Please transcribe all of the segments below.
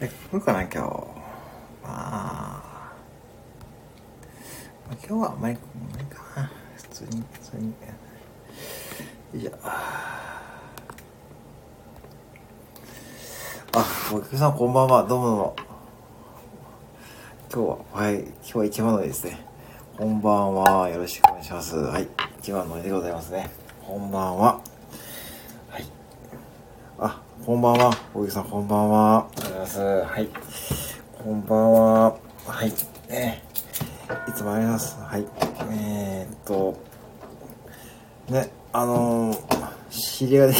え、来るかな、今日。まあ、今日はあんまり、あんまりかな。普通に、普通に。いしょ。あ、お客さんこんばんは。どうもどうも。今日は、はい、今日は一番乗りですね。こんばんは。よろしくお願いします。はい、一番乗りでございますね。こんばんは。はい。あ、こんばんは。お客さんこんばんは。ます。はい。こんばんは。はい。ね。いつもあります。はい。えー、っと、ね、あのー、仕入れがね、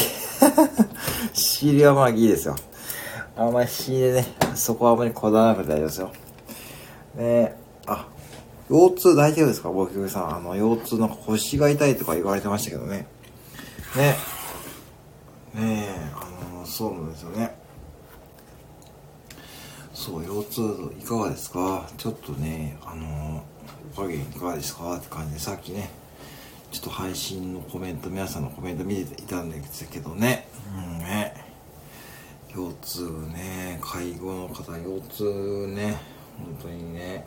仕入れはまあいいですよ。あんまり仕入れね、そこはあんまりこだわらなくて大丈夫ですよ。ねあ、腰痛大丈夫ですか？僕さん。あの、腰痛なんか腰が痛いとか言われてましたけどね。ね。ねえ、あの、そうなんですよね。そう、腰痛いかがですか？ちょっとね、あの、おかげいかがですか？って感じで、さっきね、ちょっと配信のコメント、皆さんのコメント見ていたんですけどね。うんね。腰痛ね、介護の方、腰痛ね、本当にね。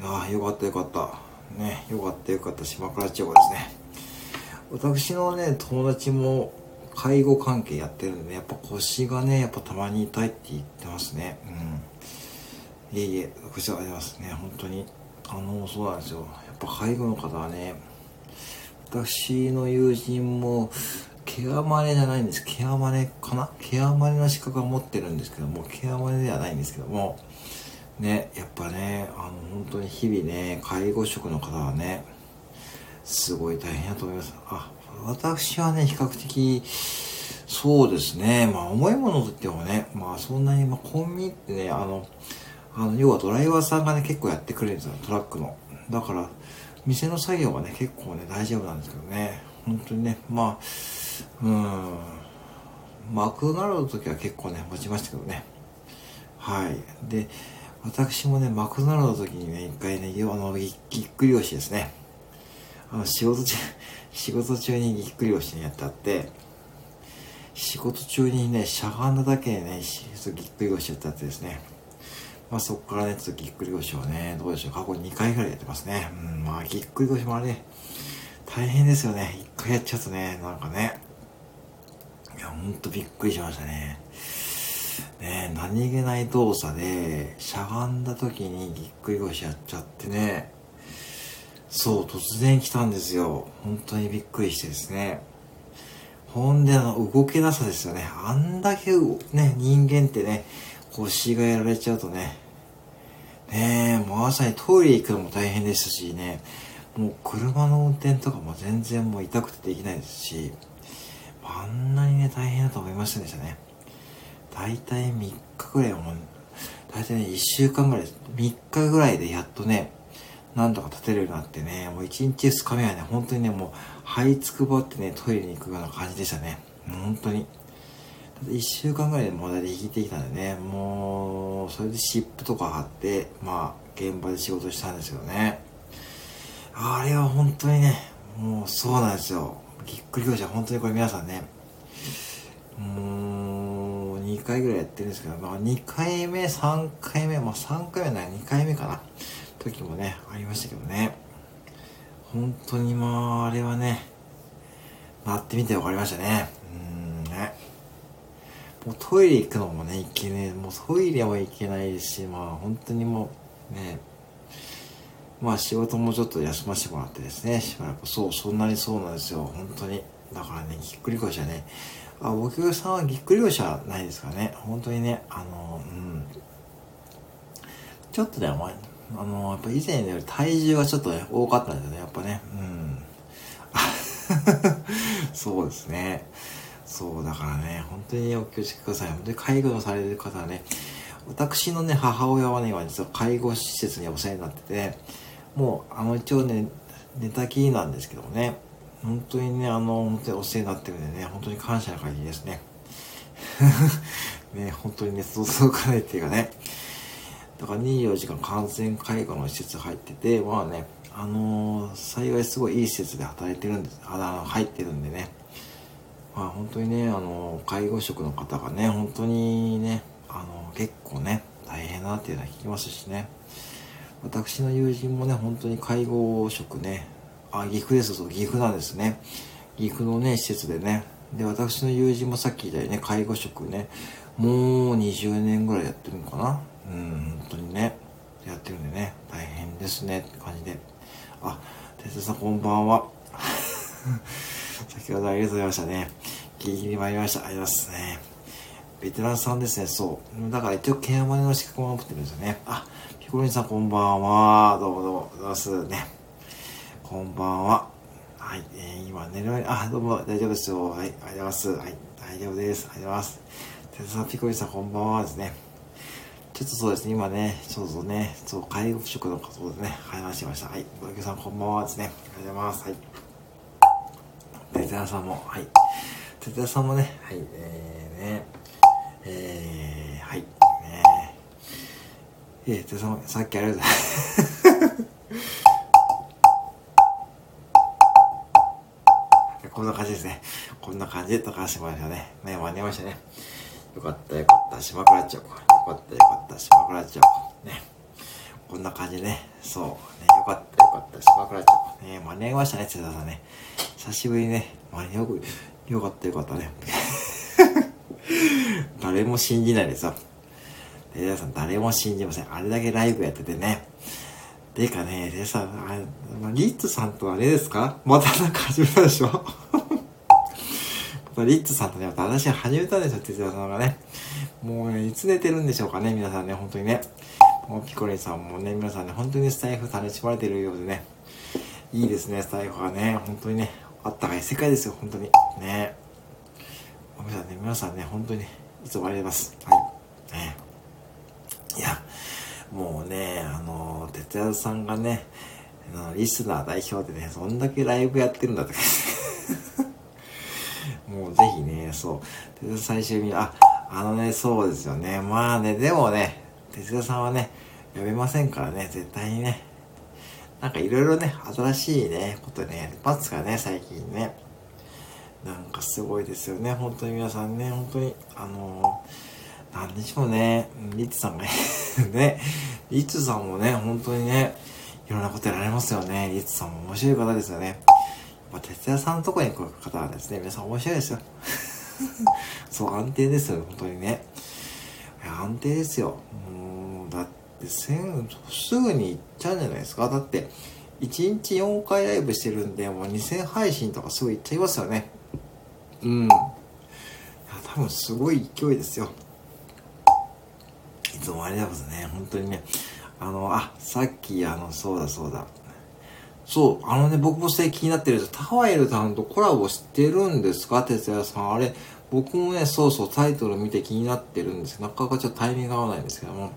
いやよかったよかった。ね、よかったよかった、島倉千代子ですね。私のね、友達も介護関係やってるんで、ね、やっぱ腰がね、やっぱたまに痛いって言ってますね。うん。いえいえ、こちらありますね、本当に。あの、そうなんですよ。やっぱ介護の方はね、私の友人も、ケアマネじゃないんです。ケアマネかな？ケアマネの資格は持ってるんですけども、ケアマネではないんですけども、ね、やっぱね、あの、本当に日々ね、介護職の方はね、すごい大変だと思います。あ、私はね、比較的、そうですね、まあ、重いものといってもね、まあ、そんなに、まあ、コンビニってね、あの、あの、要はドライバーさんがね、結構やってくれるんですよ、トラックの。だから、店の作業はね、結構ね、大丈夫なんですけどね、本当にね、まあ、うん、マクドナルドの時は結構ね、持ちましたけどね。はい。で、私もね、マクドナルドの時にね、一回ね、あの、ぎっくり腰ですね。あの、仕事中、仕事中にぎっくり腰にやってあって、仕事中にね、しゃがんだだけでね、ぎっくり腰やってあってですね。まあそこからね、ちょっとぎっくり腰をね、どうでしょう、過去2回ぐらいやってますね。うん、まあぎっくり腰もあれ、大変ですよね。一回やっちゃうとね、なんかね。いや、ほんとびっくりしましたね。ね何気ない動作で、しゃがんだ時にぎっくり腰やっちゃってね、そう、突然来たんですよ。本当にびっくりしてですね。ほんで、あの、動けなさですよね。あんだけ、ね、人間ってね、腰がやられちゃうとね、ねえ、もうまさにトイレ行くのも大変ですしね、もう車の運転とかも全然もう痛くてできないですし、あんなにね、大変だと思いませんでしたね。大体3日ぐらいも、大体ね、1週間ぐらい、3日ぐらいでやっとね、なんとか立てるようになってね、もう1日2日目はね、本当にね、もう、這いつくばってね、トイレに行くような感じでしたね。本当に。1週間ぐらいでもう大体引いてきたんでね、もう、それで湿布とか貼って、まあ、現場で仕事したんですよね。あれは本当にね、もうそうなんですよ。ぎっくり腰は本当にこれ皆さんね、もう2回ぐらいやってるんですけど、まあ2回目、3回目、まあ3回目なら2回目かな、時もね、ありましたけどね。本当にまあ、あれはね、なってみて分かりましたね。うんね。もうトイレ行くのもね、行けねえ。もうトイレも行けないし、まあ本当にもう、ね、まあ仕事もちょっと休ませてもらってですね、しばらく、そう、そんなにそうなんですよ、本当に。だからね、ぎっくり腰はね、あ、僕さんはぎっくり腰はないですかね、本当にね、あの、うん。ちょっとね、まあ、あの、やっぱ以前より体重がちょっとね、多かったんですよね、やっぱね、うん。そうですね。そう、だからね、本当にお気をつけください。本当に介護のされる方はね、私のね、母親はね、今実は介護施設にお世話になってて、もう、あの、一応ね、寝たきりなんですけどもね、本当にね、あの、本当にお世話になってるんでね、本当に感謝の限りですね。ね、本当にね、想像かないっていうかね、だから24時間感染介護の施設入ってて、まあね、あのー、幸いすごいいい施設で働いてるんです、あ、入ってるんでね、まあ本当にね、あの、介護職の方がね、本当にね、ああの、結構ね、大変なっていうのは聞きますしね。私の友人もね、本当に介護職ね、あ、岐阜です、そう、岐阜なんですね。岐阜のね、施設でね。で、私の友人もさっき言ったようにね、介護職ね、もう20年ぐらいやってるのかな。うん、本当にね、やってるんでね、大変ですねって感じで。あ、哲さんこんばんは。先ほどありがとうございましたね。ギリギリ参りました。ありがとうございますね。ベテランさんですね、そう。だから一応、ケアマネの資格も持ってるんですよね。あ、ピコリンさんこんばんは。どうもどうも、どうますね。こんばんは。はい、えー、今寝る前に、あ、どうも大丈夫ですよ。はい、ありがとうございます。はい、大丈夫です。ありがとうございます。テツさん、ピコリンさんこんばんはですね。ちょっとそうですね、今ね、ちょうどね、そう、介護職のことでね、話しました。はい、小池さんこんばんはですね。ありがとうございます。はい。テツさんも、はい。テツさんもね、はい、えー、ね、えー、はい、ねえー、テツさんもさっきありがとうございます。こんな感じですね。こんな感じで溶かしてもらいましたね。ね、間に合いましたね。よかったよかった。島倉町。よかったよかった。島倉町。ね。こんな感じでね。そう。ね、よかったよかった。島倉町。ね、間に合いましたね、津田さんね。久しぶりにね。間に合う。よかったよかったね。誰も信じないですよ。で、皆さん誰も信じません。あれだけライブやっててね。てかね、でさ、あリッツさんとあれですか？またなんか始めたでしょ？リッツさんとね、また話始めたでしょ、哲也さんがね。もうね、いつ寝てるんでしょうかね、皆さんね、本当にね。もうピコリンさんもね、皆さんね、本当にスタイフ楽しまれてるようでね。いいですね、スタイフはね、本当にね、あったかい世界ですよ、本当に。ね。皆さんね、皆さんね、本当に、ねいつもありがとうございます。はい。ね。いや、もうね、あの、哲也さんがね、あのリスナー代表でね、そんだけライブやってるんだとか もうぜひね、そう。哲也最終に、あ、あのね、そうですよね。まあね、でもね、哲也さんはね、呼べませんからね、絶対にね。なんかいろいろね、新しいね、ことね、やりますからね、最近ね。なんかすごいですよね、本当に皆さんね、本当に、あのーなんでしょうね。リッツさんが ね、リッツさんもね、本当にね、いろんなことやられますよね。リッツさんも面白い方ですよね。やっぱ、哲也さんのとこに来る方はですね、皆さん面白いですよ。そう、安定ですよ、本当にね。安定ですよ。もう、だって、すぐに行っちゃうんじゃないですか。だって、1日4回ライブしてるんで、もう2000配信とかすぐ行っちゃいますよね。うん。いや、多分すごい勢いですよい。つもありがとうございますね。本当にね。あの、あ、さっき、あの、そうだそうだ。そう、あのね、僕もそれ気になってるんですタワイルさんとコラボしてるんですか？哲也さん。あれ、僕もね、そうそう、タイトル見て気になってるんですけど、なかなかちょっとタイミング合わないんですけども。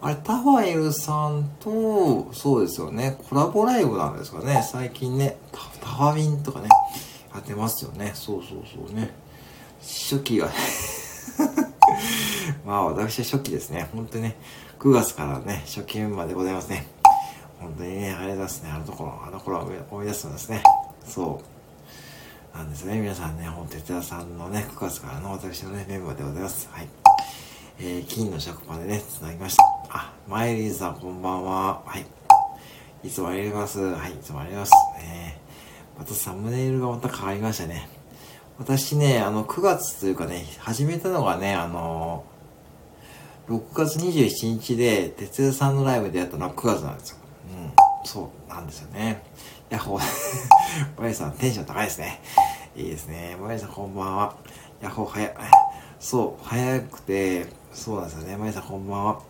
あれ、タワイルさんと、そうですよね、コラボライブなんですかね。最近ね、タワウィンとかね、やってますよね。そうそうそうね。初期が まあ私は初期ですね。本当にね、9月からね、初期メンバーでございますね。本当にね、ありがとうございますね。あのところ、あの頃は思い出すんですね。そう。なんですね。皆さんね、本哲也さんのね、9月からの私のね、メンバーでございます。はい。えー、金の食パンでね、繋ぎました。あ、マイリーさんこんばんは。はい。いつもありがとうございます。はい、いつもありがとうございます。ねまたサムネイルがまた変わりましたね。私ね、あの、9月というかね、始めたのがね、あの、6月27日で、哲也さんのライブでやったのは9月なんですよ。うん、そうなんですよね。ヤッホー、マリ さんテンション高いですね。いいですね。マリさんこんばんは。ヤッホー早い。そう、早くて、そうなんですよね。マリさんこんばんは。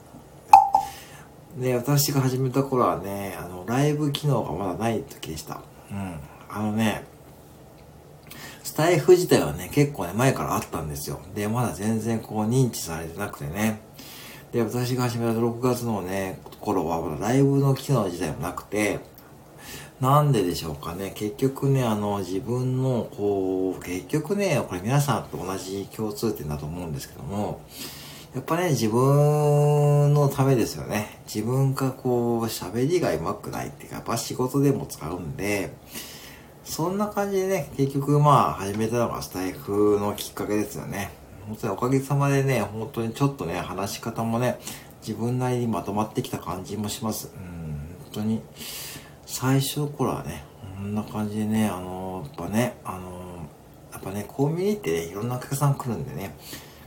で、私が始めた頃はね、あの、ライブ機能がまだない時でした。うん。あのね、スタイフ自体はね、結構ね、前からあったんですよ。で、まだ全然こう認知されてなくてね。で、私が始めた6月のね、頃は、まだライブの機能自体もなくて、なんででしょうかね。結局ね、あの、自分の、こう、結局ね、これ皆さんと同じ共通点だと思うんですけども、やっぱね、自分のためですよね。自分がこう、喋りが上手くないっていうか、やっぱ仕事でも使うんで、そんな感じでね、結局まあ始めたのがスタイフのきっかけですよね。本当におかげさまでね、本当にちょっとね、話し方もね、自分なりにまとまってきた感じもします。うん、本当に、最初の頃はね、こんな感じでね、あの、やっぱね、あの、やっぱね、コンビニってね、いろんなお客さん来るんでね、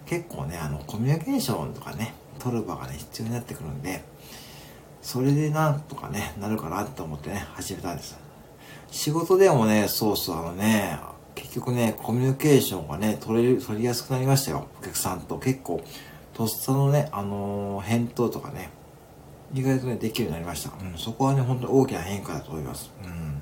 結構ね、あの、コミュニケーションとかね、取る場がね、必要になってくるんで、それでなんとかね、なるかなと思ってね、始めたんです。仕事でもね、そうそう、あのね、結局ね、コミュニケーションがね、取れる、取りやすくなりましたよ。お客さんと結構、とっさのね、あのー、返答とかね、意外とね、できるようになりました。うん、そこはね、本当に大きな変化だと思います。うん。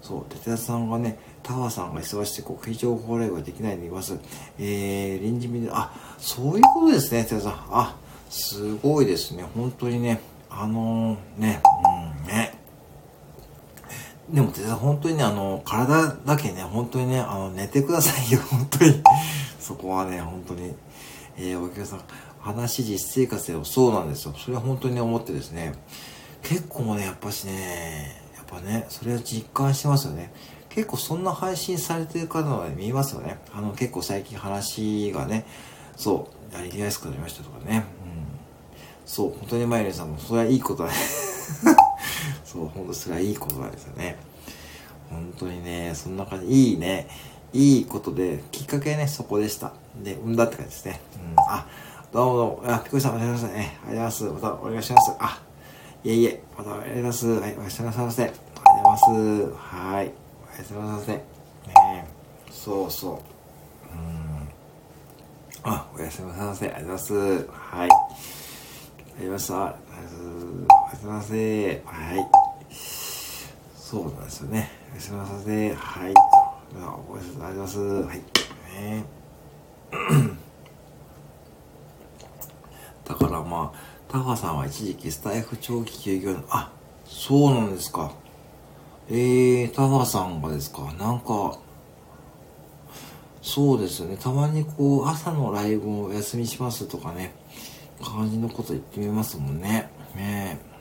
そう、哲也さんがね、タワーさんが忙しくて国費情報ライブができないでいます。えー、臨時見で、あ、そういうことですね、哲也さん。あ、すごいですね。本当にね、あのー、ね、うん、ね。でも、哲也さん、本当にね、あの、体だけね、本当にね、あの、寝てくださいよ、本当に。そこはね、本当に。えー、お客さん、話、実生活でもそうなんですよ。それは本当に思ってですね、結構もね、やっぱしね、やっぱね、それは実感してますよね。結構そんな配信されてる方は見えますよね。あの、結構最近話がね、そう、やりやすくなりましたとかね。うん。そう、本当にマイレンさんも、それはいいことだね。そう、本当それはいいことなんですよね。本当にね、そんな感じ、いいね。いいことで、きっかけね、そこでした。で、産んだって感じですね。うん。あ、どうもどうも。あ、ピコさんお願いしますね。ありがとうございます。またお願いします。あ、いえいえ、またお願いします。はい、おやすみなさいませ。ありがとうございます。はい。おやすみなさいませ。ねそうそう。うん。あ、おやすみなさいませ。ありがとうございます。はい。ありました。ありがとうございます。おやすみなさいませ。はい。そうなんですよね。おやすみなさいませ。はい。おやすみなさいませ。はい。ねだからまあ、タファさんは一時期スタイフ長期休業の、あ、そうなんですか。えー、タファさんがですか。なんか、そうですよね。たまにこう、朝のライブをお休みしますとかね、感じのこと言ってみますもんね。ねえ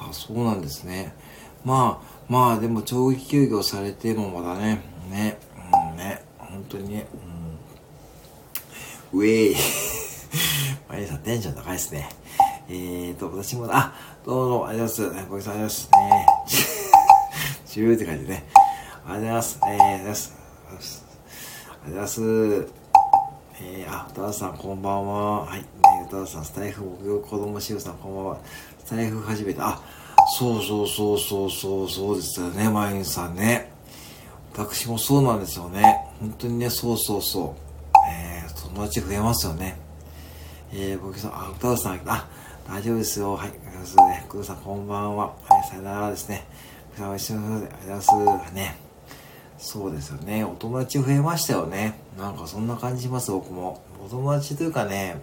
あ、そうなんですね。まあ、まあでも長期休業されてもまだね、ね、うんね、本当にね、うん、ウェイ。マリさんテンション高いですね。えーと、私も、あ、どうも、ありがとうございます。ごちそうさまです。ね。チューって感じでね。ありがとうございます。えー、ありがとうございます。ありがとうございます。えー、あ、歌田さんこんばんは。はい。ね、歌田さん、スタイフ木曜子供しゅうさんこんばんは。スタイフ始めた。あ、そうそうそうそうそうそうですよね、まゆさんね。私もそうなんですよね。本当にね、そうそうそう。えー、友達増えますよね。えー、僕さん、あ、歌うさん、あ、大丈夫ですよ。はい。ありがとうございます。工藤さん、こんばんは。はい、さよならですね。さん、おいしいので、ありがとうございます。ね。そうですよね。お友達増えましたよね。なんかそんな感じします、僕も。お友達というかね、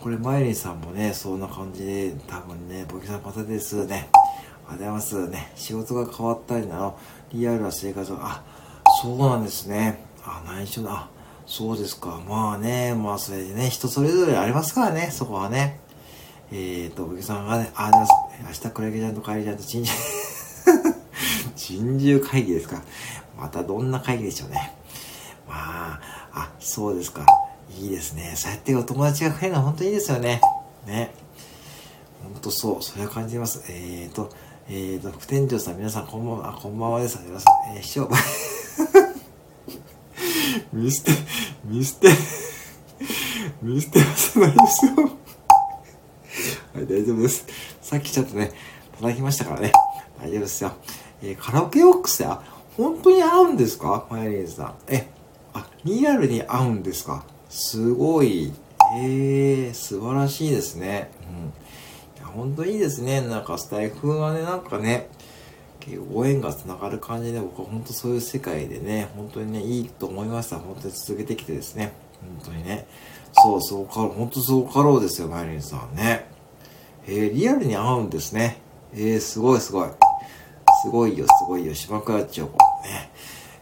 これ、マイリンさんもね、そんな感じで、多分ね、僕さんまたですね。ありがとうございますね。仕事が変わったりなの、リアルな生活が、あ、そうなんですね。あ、内緒だ。そうですか。まあね、まあそれでね、人それぞれありますからね、そこはね。えーと、ぶけさんがね、あ、明日クラゲちゃんと帰りちゃんと珍獣珍獣会議ですか。またどんな会議でしょうね。まあ、あ、そうですか。いいですね。そうやってお友達が増えるのは本当にいいですよね。ね。ほんとそう。それは感じます。えーと、えーと、副店長さん、皆さんこんばんは、こんばんはです。えー、師匠。見捨て、見捨て、見捨てはせないですよ。はい、大丈夫です。さっきちょっとね、叩きましたからね。大丈夫ですよ。えー、カラオケボックスや、本当に合うんですか？マヨネーズさん。え、あ、リアルに合うんですか？すごい。えー、素晴らしいですね。うん。いや、本当いいですね。なんかスタイフはね、なんかね、ご縁がつながる感じで、僕は本当そういう世界でね、本当にね、いいと思いました。本当に続けてきてですね。本当にね。そうそうかろう、本当そうかろうですよ、マイリンさんね。えー、リアルに合うんですね。えー、すごいすごい。すごいよ、すごいよ、島倉千代子。ね。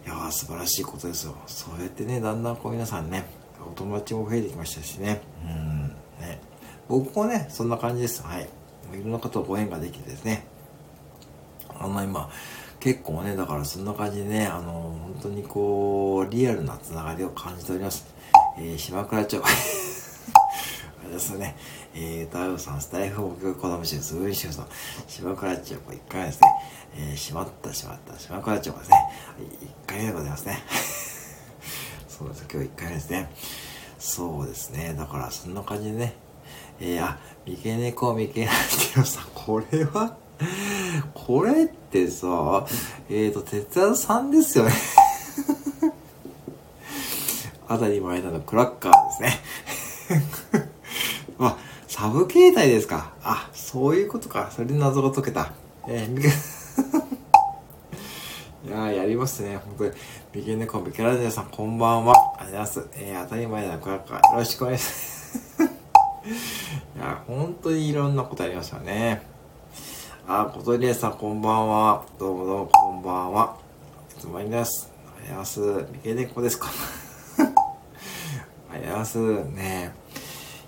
いやー、素晴らしいことですよ。そうやってね、だんだんこう皆さんね、お友達も増えてきましたしね。うん、ね。僕もね、そんな感じです。はい。いろんな方とご縁ができてですね。あの今、結構ね、だからそんな感じでね、あの、本当にこう、リアルなつながりを感じております。えー、島倉町。あれですね。えー、太陽さん、スタイフ目標子供しすぐにしさん、島倉町、これ1回目ですね。えー、しまった、しまった、島倉町ですね。1回目でございますね。そうです、今日1回目ですね。そうですね。だからそんな感じでね。えー、あ、三毛猫、三毛なんていうさ、これは これってさ、えっ、ー、と、哲也さんですよね あたり前なのクラッカーですね あ、サブ携帯ですか。あ、そういうことか。それで謎が解けた。えー、いや、やりますね。本当に。ビギンネコンビキャラジオさん、こんばんは。ありがとうございます。えー、当たり前なクラッカー。よろしくお願いします。いや、本当にいろんなことありましたね。あ、ことりえさん、こんばんは。どうもどうも、こんばんは。いつもあります。ありがとうございます。三毛猫ですかありがとうございます。ね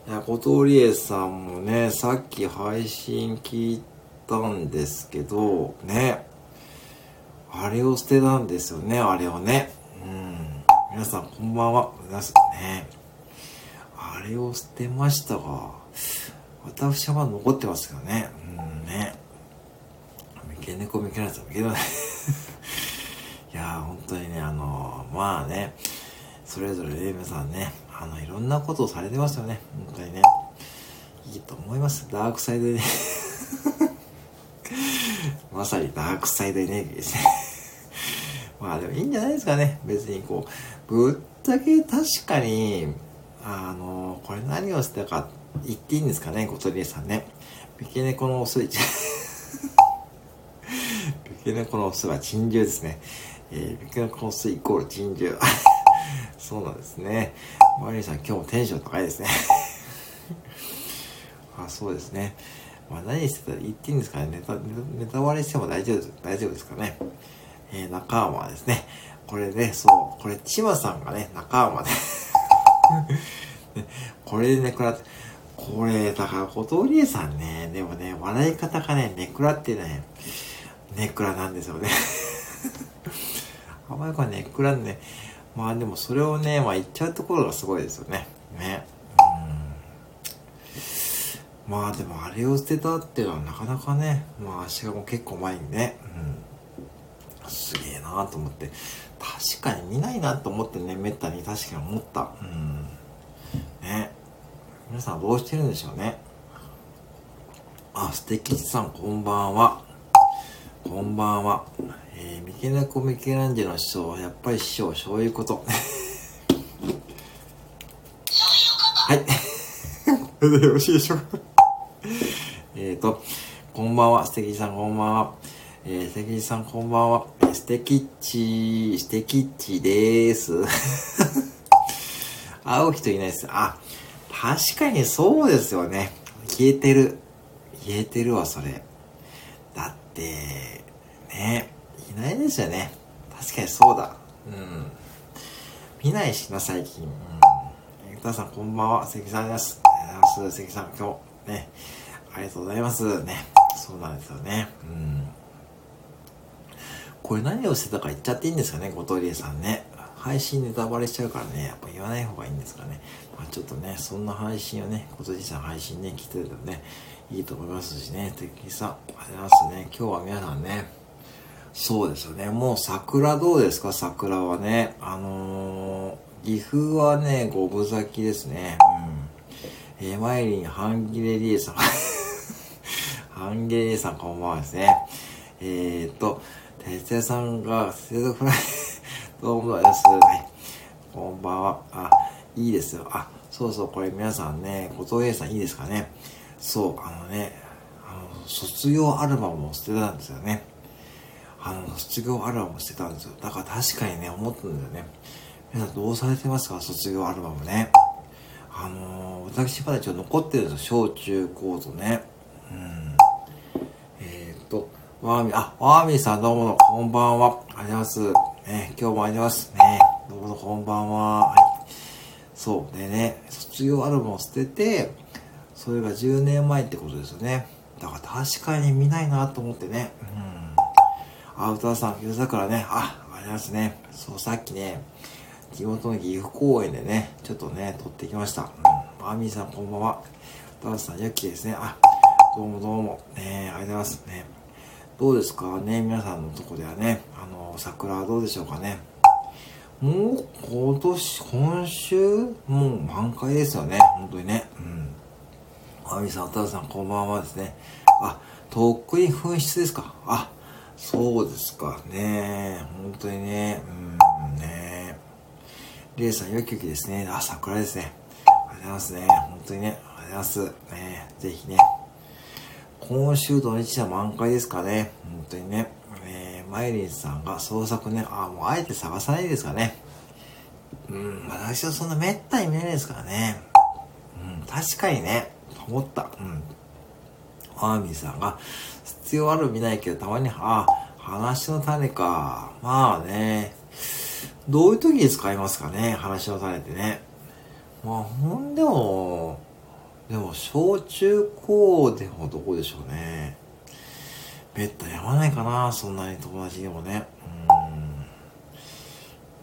いや、ことりえさんもね、さっき配信聞いたんですけど、ね。あれを捨てたんですよね、あれをね。うん。皆さん、こんばんは。皆さんね。あれを捨てましたが、私は残ってますけどね。うんね。毛猫見けないですよ。けどね いや本当にね、あのー、まあね、それぞれね、皆さんね、あの、いろんなことをされてますよね。本当にね。いいと思います。ダークサイドでね まさにダークサイドエネルギーですね まあでもいいんじゃないですかね。別にこう、ぶっちゃけ確かに、あのー、これ何をしてたか言っていいんですかね、小鳥さんね。三毛猫のおスイッチ毛猫の巣は珍獣ですね。えー、毛猫の巣イコール珍獣。そうなんですね。マリーさん今日もテンション高いですね。あ、そうですね。まあ何してたら言っていいんですかね。ネタ、ネタ割れしても大丈夫です、大丈夫ですかね。えー、中はですね。これね、そう、これ、千葉さんがね、中浜で これでね、くらって、これ、だから、小鳥さんね、でもね、笑い方がね、めくらってね、ネクラなんですよねあまりこれネクラね。まあでもそれをね、まあ言っちゃうところがすごいですよね。ね。うん。まあでもあれを捨てたっていうのはなかなかね、まあ足がもう結構前にね、うん。すげえなと思って。確かに見ないなと思ってね、めったに確かに思った。うん。ね。皆さんどうしてるんでしょうね。あ、素敵さんこんばんは。こんばんは。えー、ミケナコミケランジェの師匠はやっぱり師匠、そういうこと。はい。これでよろしいでしょうか。えっと、こんばんは。素敵さんこんばんは。えー、素敵さんこんばんは。素敵っち、素敵っちでーす。会う人いないです。あ、確かにそうですよね。消えてる。消えてるわ、それ。って、ねいないですよね。確かにそうだ。うん。見ないしな、最近。うん。ゆたさん、こんばんは。関さんです。ありがとうございます。関さん、今日、ね。ありがとうございます。ね。そうなんですよね。うん。これ何をしてたか言っちゃっていいんですかね、ごとりえさんね。配信ネタバレしちゃうからね、やっぱ言わない方がいいんですかね。まあ、ちょっとね、そんな配信をね、ごとりえさん配信ね、来てるとね、いいと思いますしね、敵さん、ありますね。今日は皆さんね、そうですよね。もう桜どうですか？桜はね。あのー、岐阜はね、五分咲きですね。うん。えー、マイリン、ハンギレリエさん。ハンギレリエさんこんばんはですね。えー、っと、哲也さんが、セドフライ、どうもです。はい。こんばんは。あ、いいですよ。あ、そうそう、これ皆さんね、後藤英さんいいですかね？そう、あのね、あの、卒業アルバムを捨てたんですよね。あの、卒業アルバムしてたんですよ。だから確かにね、思ったんだよね。皆さんどうされてますか？卒業アルバムね。あのー、私まだちょっと残ってるんですよ。小中高とね。うん。えー、っと、ワーミー、あ、ワーミーさんどうもこんばんは。ありがとうございます。ね、今日もあります。ね、どうもこんばんは。はい。そう。でね、卒業アルバムを捨てて、それが10年前ってことですよね。だから確かに見ないなと思ってね。うん。あ、歌田さん、夜桜ね、あ、ありますね。そう、さっきね、地元の岐阜公園でね、ちょっとね、撮ってきました。うん。アミーさん、こんばんは。歌田さん、ユッキーですね。あ、どうもどうも。ねありがとうございますね。どうですか？ね皆さんのとこではね、あの、桜はどうでしょうかね。もう今年、今週、もう満開ですよね。本当にね。うん。あみさん、おたさん、こんばんはですね。あ、とっくに紛失ですか。あ、そうですかね。本当にね。うん、ね。レイさん、よきよきですね。あ、桜ですね。ありがとうございますね。本当にね。ありがとうございます。ね。ぜひね。今週土日は満開ですかね。本当にね。えー、マイリンさんが創作ね、あ、もうあえて探さないですかね。うん、私はそんな滅多に見えないですからね。うん、確かにね、思った。うん。アーミーさんが、必要ある見ないけど、たまに、あ、話の種か。まあね。どういう時に使いますかね、話の種ってね。まあ、ほんでも、でも、小中高でもどこでしょうね。めったに会わないかな、そんなに友達でもね。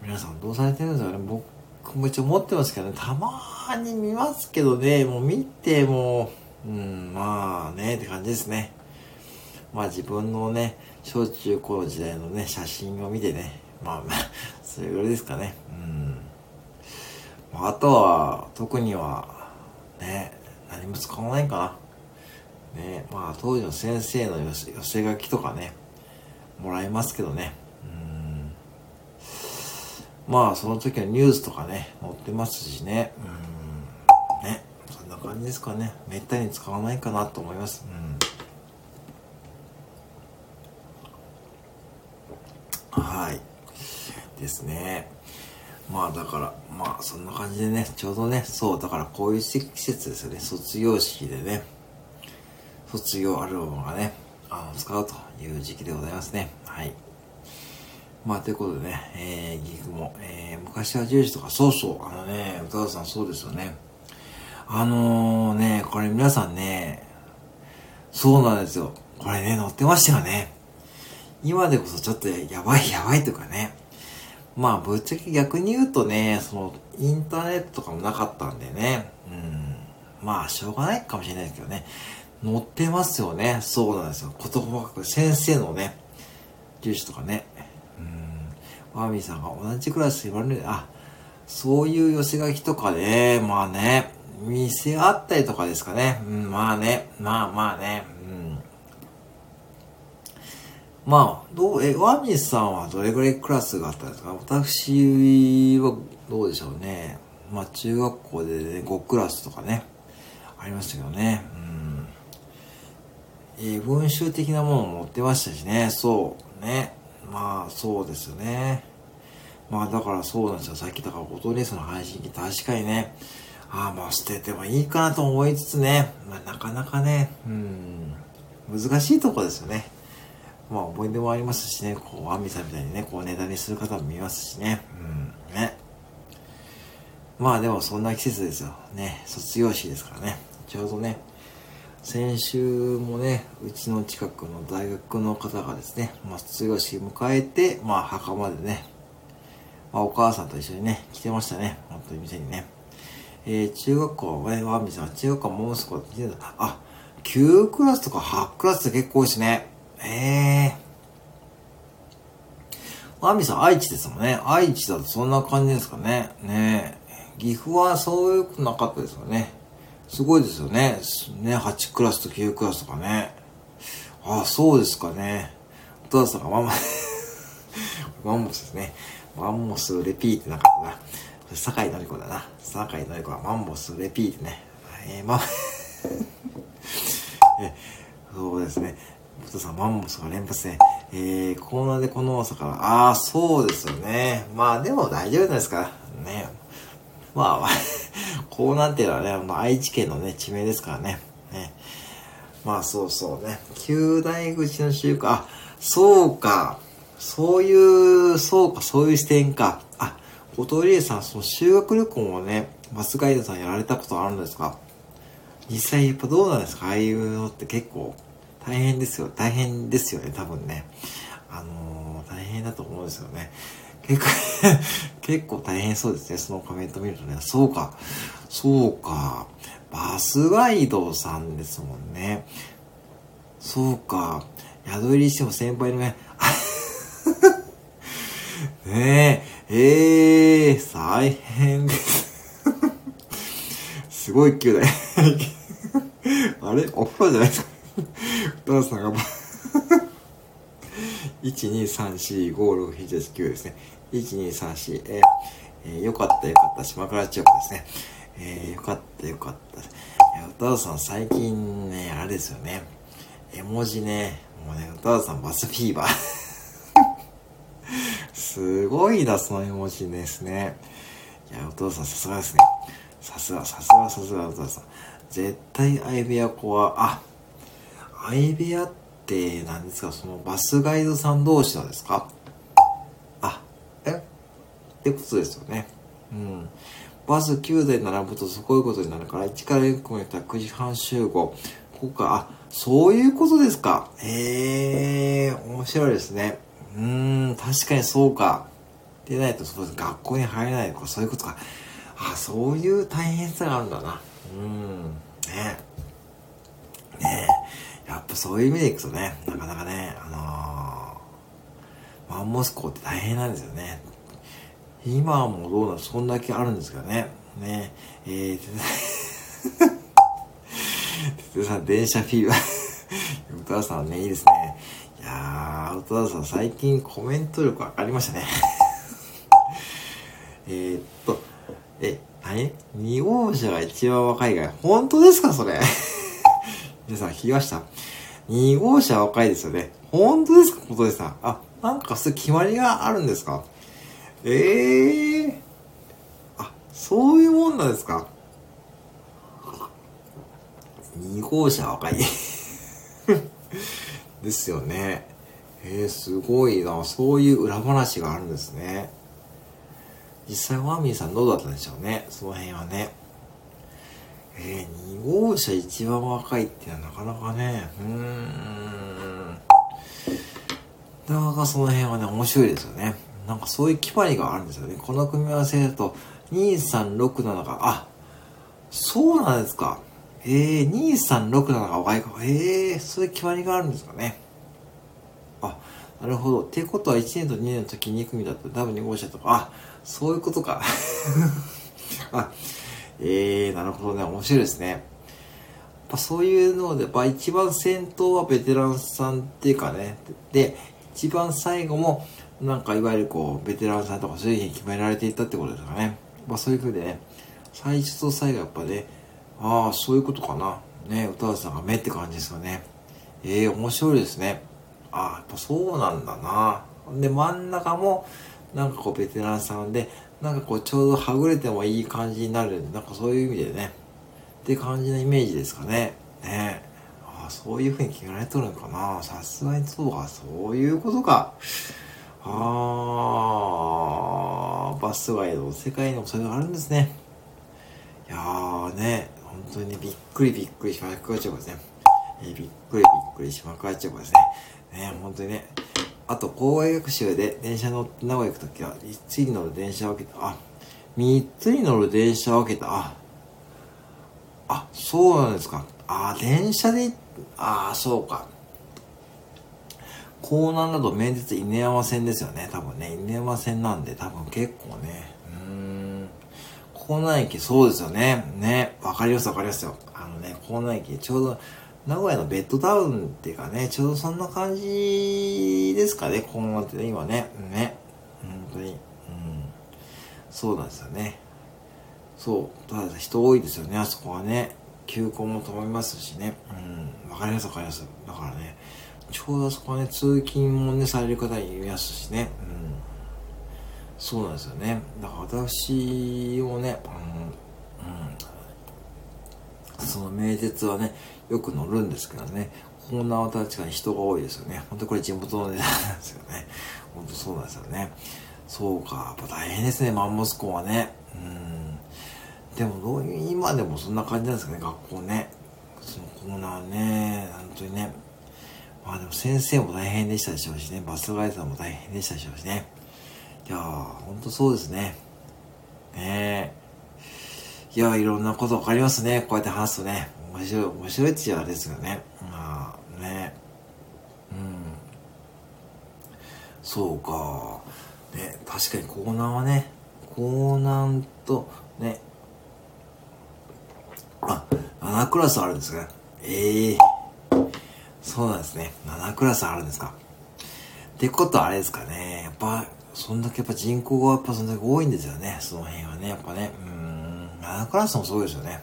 うん。皆さんどうされてるんですかね僕も一応持ってますけどね、たまーに見ますけどね、もう見ても、うん、まあね、って感じですね。まあ自分のね、小中高時代のね、写真を見てね、まあまあ、それぐらいですかね。うん。あとは、特には、ね、何も使わないかな。ね、まあ当時の先生の寄せ寄せ書きとかね、もらいますけどね。まあその時はニュースとかね、載ってますしね。うんね、そんな感じですかね。めったに使わないかなと思います。うん、はい。ですね。まあだから、まあそんな感じでね、ちょうどね、そう、だからこういう季節ですよね。卒業式でね。卒業アルバムがね、あの、使うという時期でございますね。はい。まあ、ということでね、えー、ギグも、えー、昔は10時とか、そうそう、あのね、歌田さんそうですよね。あのー、ね、これ皆さんね、そうなんですよ。これね、載ってましたよね。今でこそちょっとやばいやばいとかね。まあ、ぶっちゃけ逆に言うとね、その、インターネットとかもなかったんでね、うん、まあ、しょうがないかもしれないですけどね。載ってますよね。そうなんですよ。言葉書く先生のね、住所とかね。うん。ワミさんが同じクラス言われる、あ、そういう寄せ書きとかで、まあね、店あったりとかですかね。うん、まあね、まあまあね、うん。まあ、どう、え、ワミさんはどれぐらいクラスがあったんですか？私はどうでしょうね。まあ中学校でね、5クラスとかね、ありましたけどね。え、文集的なものを持ってましたしね、そうね。まあ、そうですよね。まあ、だからそうなんですよ。さっきだから、オトレースの配信機、確かにね、ああ、まあ、捨ててもいいかなと思いつつね、まあ、なかなかね、うん、難しいとこですよね。まあ、思い出もありますしね、こう、アミさんみたいにね、こう、ネタにする方も見ますしね、うん、ね。まあ、でも、そんな季節ですよ。ね、卒業式ですからね。ちょうどね、先週もね、うちの近くの大学の方がですね、まあ、卒業式迎えて、まあ、墓までね、まあ、お母さんと一緒にね、来てましたね。本当に店にね。えー、中学校、えー、ワーミさん、中学校もう少し、あ、9クラスとか8クラスって結構多いしね。ええー。ワーミさん、愛知ですもんね。愛知だとそんな感じですかね。ねえ岐阜はそういうことなかったですよね。すごいですよね。ね、8クラスと9クラスとかね。ああ、そうですかね。お父さんがマンモス マンモスですね。マンモスレピーってなかったな。酒井のり子だな。酒井のり子はマンモスレピーってね。えー、ま、え、そうですね。お父さん、マンモスが連発で、えー、コーナーでこの大阪ああ、そうですよね。まあ、でも大丈夫じゃないですか。ね。まあ、こうなんていうのはね、あ、愛知県のね、地名ですからね。ねまあ、そうそうね。九大口の集会、あ、そうか。そういう、そうか、そういう視点か。あ、小鳥さん、その修学旅行をね、バスガイドさんやられたことあるんですか？実際やっぱどうなんですか？ああいうのって結構大変ですよ。大変ですよね、多分ね。あのー、大変だと思うんですよね。結構結構大変そうですね。そのコメント見るとね。そうか。そうか。バスガイドさんですもんね。そうか。宿入りしても先輩のね。ねえ。ええー、大変です。すごい急だね。あれ？お風呂じゃないですか。お父さんが、1,2,3,4,5,6,7,8,9ですね。1,2,3,4、えー、よかったよかった、島倉千代子ですね。えー、よかったよかった。え、お父さん最近ね、あれですよね。絵文字ね、もうね、お父さんバスフィーバー すごいな、その絵文字ですね。いや、お父さんさすがですね。さすが、さすが、さすが、お父さん。絶対相部屋子は、あ、相部屋って何ですか？そのバスガイドさん同士なんですか、ってことですよね。うん。バス9台並ぶとすごいことになるから、1から4個にったら9時半集合。ここか、あ、そういうことですか。へえ、面白いですね。うーん、確かにそうか。でないと、そうです学校に入れないとか、そういうことか。あ、そういう大変さがあるんだな。うん。ねねえやっぱそういう意味でいくとね、なかなかね、あのー、マンモス校って大変なんですよね。今もどうなのそんだけあるんですけどね。ねえー、ててさん、電車フィーバー。お父さんね、いいですね。いやー、お父さん最近コメント力上がりましたね。えっと、え、何 ?2 号車が一番若いが、本当ですかそれ？皆さん聞きました ?2 号車若いですよね。本当ですか本当ですかあ、なんかそういう決まりがあるんですか？ええー、あ、そういうもんなんですか ?2 号車若い。ですよね。えー、すごいな。そういう裏話があるんですね。実際ワーミーさんどうだったんでしょうね？その辺はね。えー、2号車一番若いってのはなかなかね、うーん。なかなかその辺はね、面白いですよね。なんかそういう決まりがあるんですよね。この組み合わせだと、2367が、あ、そうなんですか。えー、2367が若いか。えー、そういう決まりがあるんですかね。あ、なるほど。っていうことは1年と2年の時2組だと多分2号車とか、あ、そういうことか。あ、えー、なるほどね。面白いですね。やっぱそういうので、まあ一番先頭はベテランさんっていうかね。で、一番最後も、なんかいわゆるこう、ベテランさんとかそういうふうに決められていったってことですかね。まあそういうふうでね、最初と最後やっぱね、ああ、そういうことかな。ね、歌田さんが目って感じですよね。ええー、面白いですね。ああ、やっぱそうなんだな。で、真ん中も、なんかこうベテランさんで、なんかこうちょうどはぐれてもいい感じになる、なんかそういう意味でね、って感じのイメージですかね。ねああ、そういう風に決められとるのかな。さすがにそうか、そういうことか。ああ、バスガイド、世界にもそれがあるんですね。いやーね、本当にびっくりびっくりしまくっちゃうですね。えー、びっくりびっくりしまくっちゃうですね。ね、本当にね。あと、校外学習で電車乗って名古屋行くときは、3つに乗る電車を分けた。あ、3つに乗る電車を分けた。あ、あ、そうなんですか。あ、電車で、あ、そうか。江南だと名実犬山線ですよね。多分ね、犬山線なんで、多分結構ね、うーん。江南駅、そうですよね。ね、わかりますわかりますよ。あのね、江南駅、ちょうど、名古屋のベッドタウンっていうかね、ちょうどそんな感じですかね、今後ってね、今ね。ね。本当に。うん。そうなんですよね。そう。ただ人多いですよね、あそこはね。休校も止まりますしね。うん。わかりますわかります。だからね、ちょうどそこはね、通勤もね、される方いますしね。うん。そうなんですよね。だから私もね、あの、うん。その名鉄はね、よく乗るんですけどね、コーナーは確かに人が多いですよね。本当これ地元の値段なんですよね。本当そうなんですよね。そうか、やっぱ大変ですね、マンモス校はね。うん。でもどういう、今でもそんな感じなんですかね、学校ね。そのコーナーね、本当にね。まあでも先生も大変でしたでしょうしね、バスガイドさんも大変でしたでしょうしね。いやー、ほんとそうですね。ねえ。いやいろんなことわかりますね。こうやって話すとね。面白い、面白いって言うあれですよね。まあね。うん。そうか。ね、確かにコーナーはね、コーナーと、ね、あ、7クラスあるんですね。ええー、そうなんですね。7クラスあるんですか。ってことはあれですかね。やっぱ、そんだけやっぱ人口がやっぱそんだけ多いんですよね。その辺はね。やっぱね。うん。7クラスもそうですよね。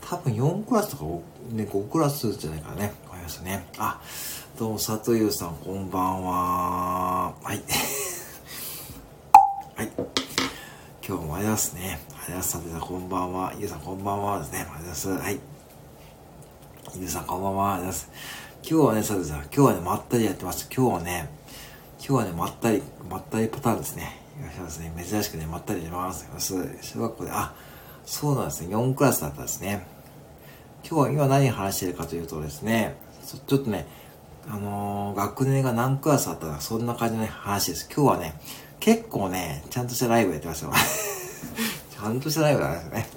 多分4クラスとか 5,、ね、5クラスじゃないかね。わかりますね。あ、どうも、佐藤優さん、こんばんは。はい。はい。今日もありがとうございますね。ありがとうございます。佐藤さん、こんばんは。ゆうさん、こんばんはですね。ありがとうございます。はい。ゆうさん、こんばんは。今日はね、佐藤さん、今日はね、まったりやってます。今日はね、今日はね、まったり、まったりパターンですね。いらっしゃいますね。珍しくね、まったり出ます。小学校で、あ、そうなんですね。4クラスだったんですね。今日は今何話してるかというとですね、ちょっとね、あのー、学年が何クラスあったか、そんな感じの、話です。今日はね、結構ね、ちゃんとしたライブやってますよ。ちゃんとしたライブなんですね。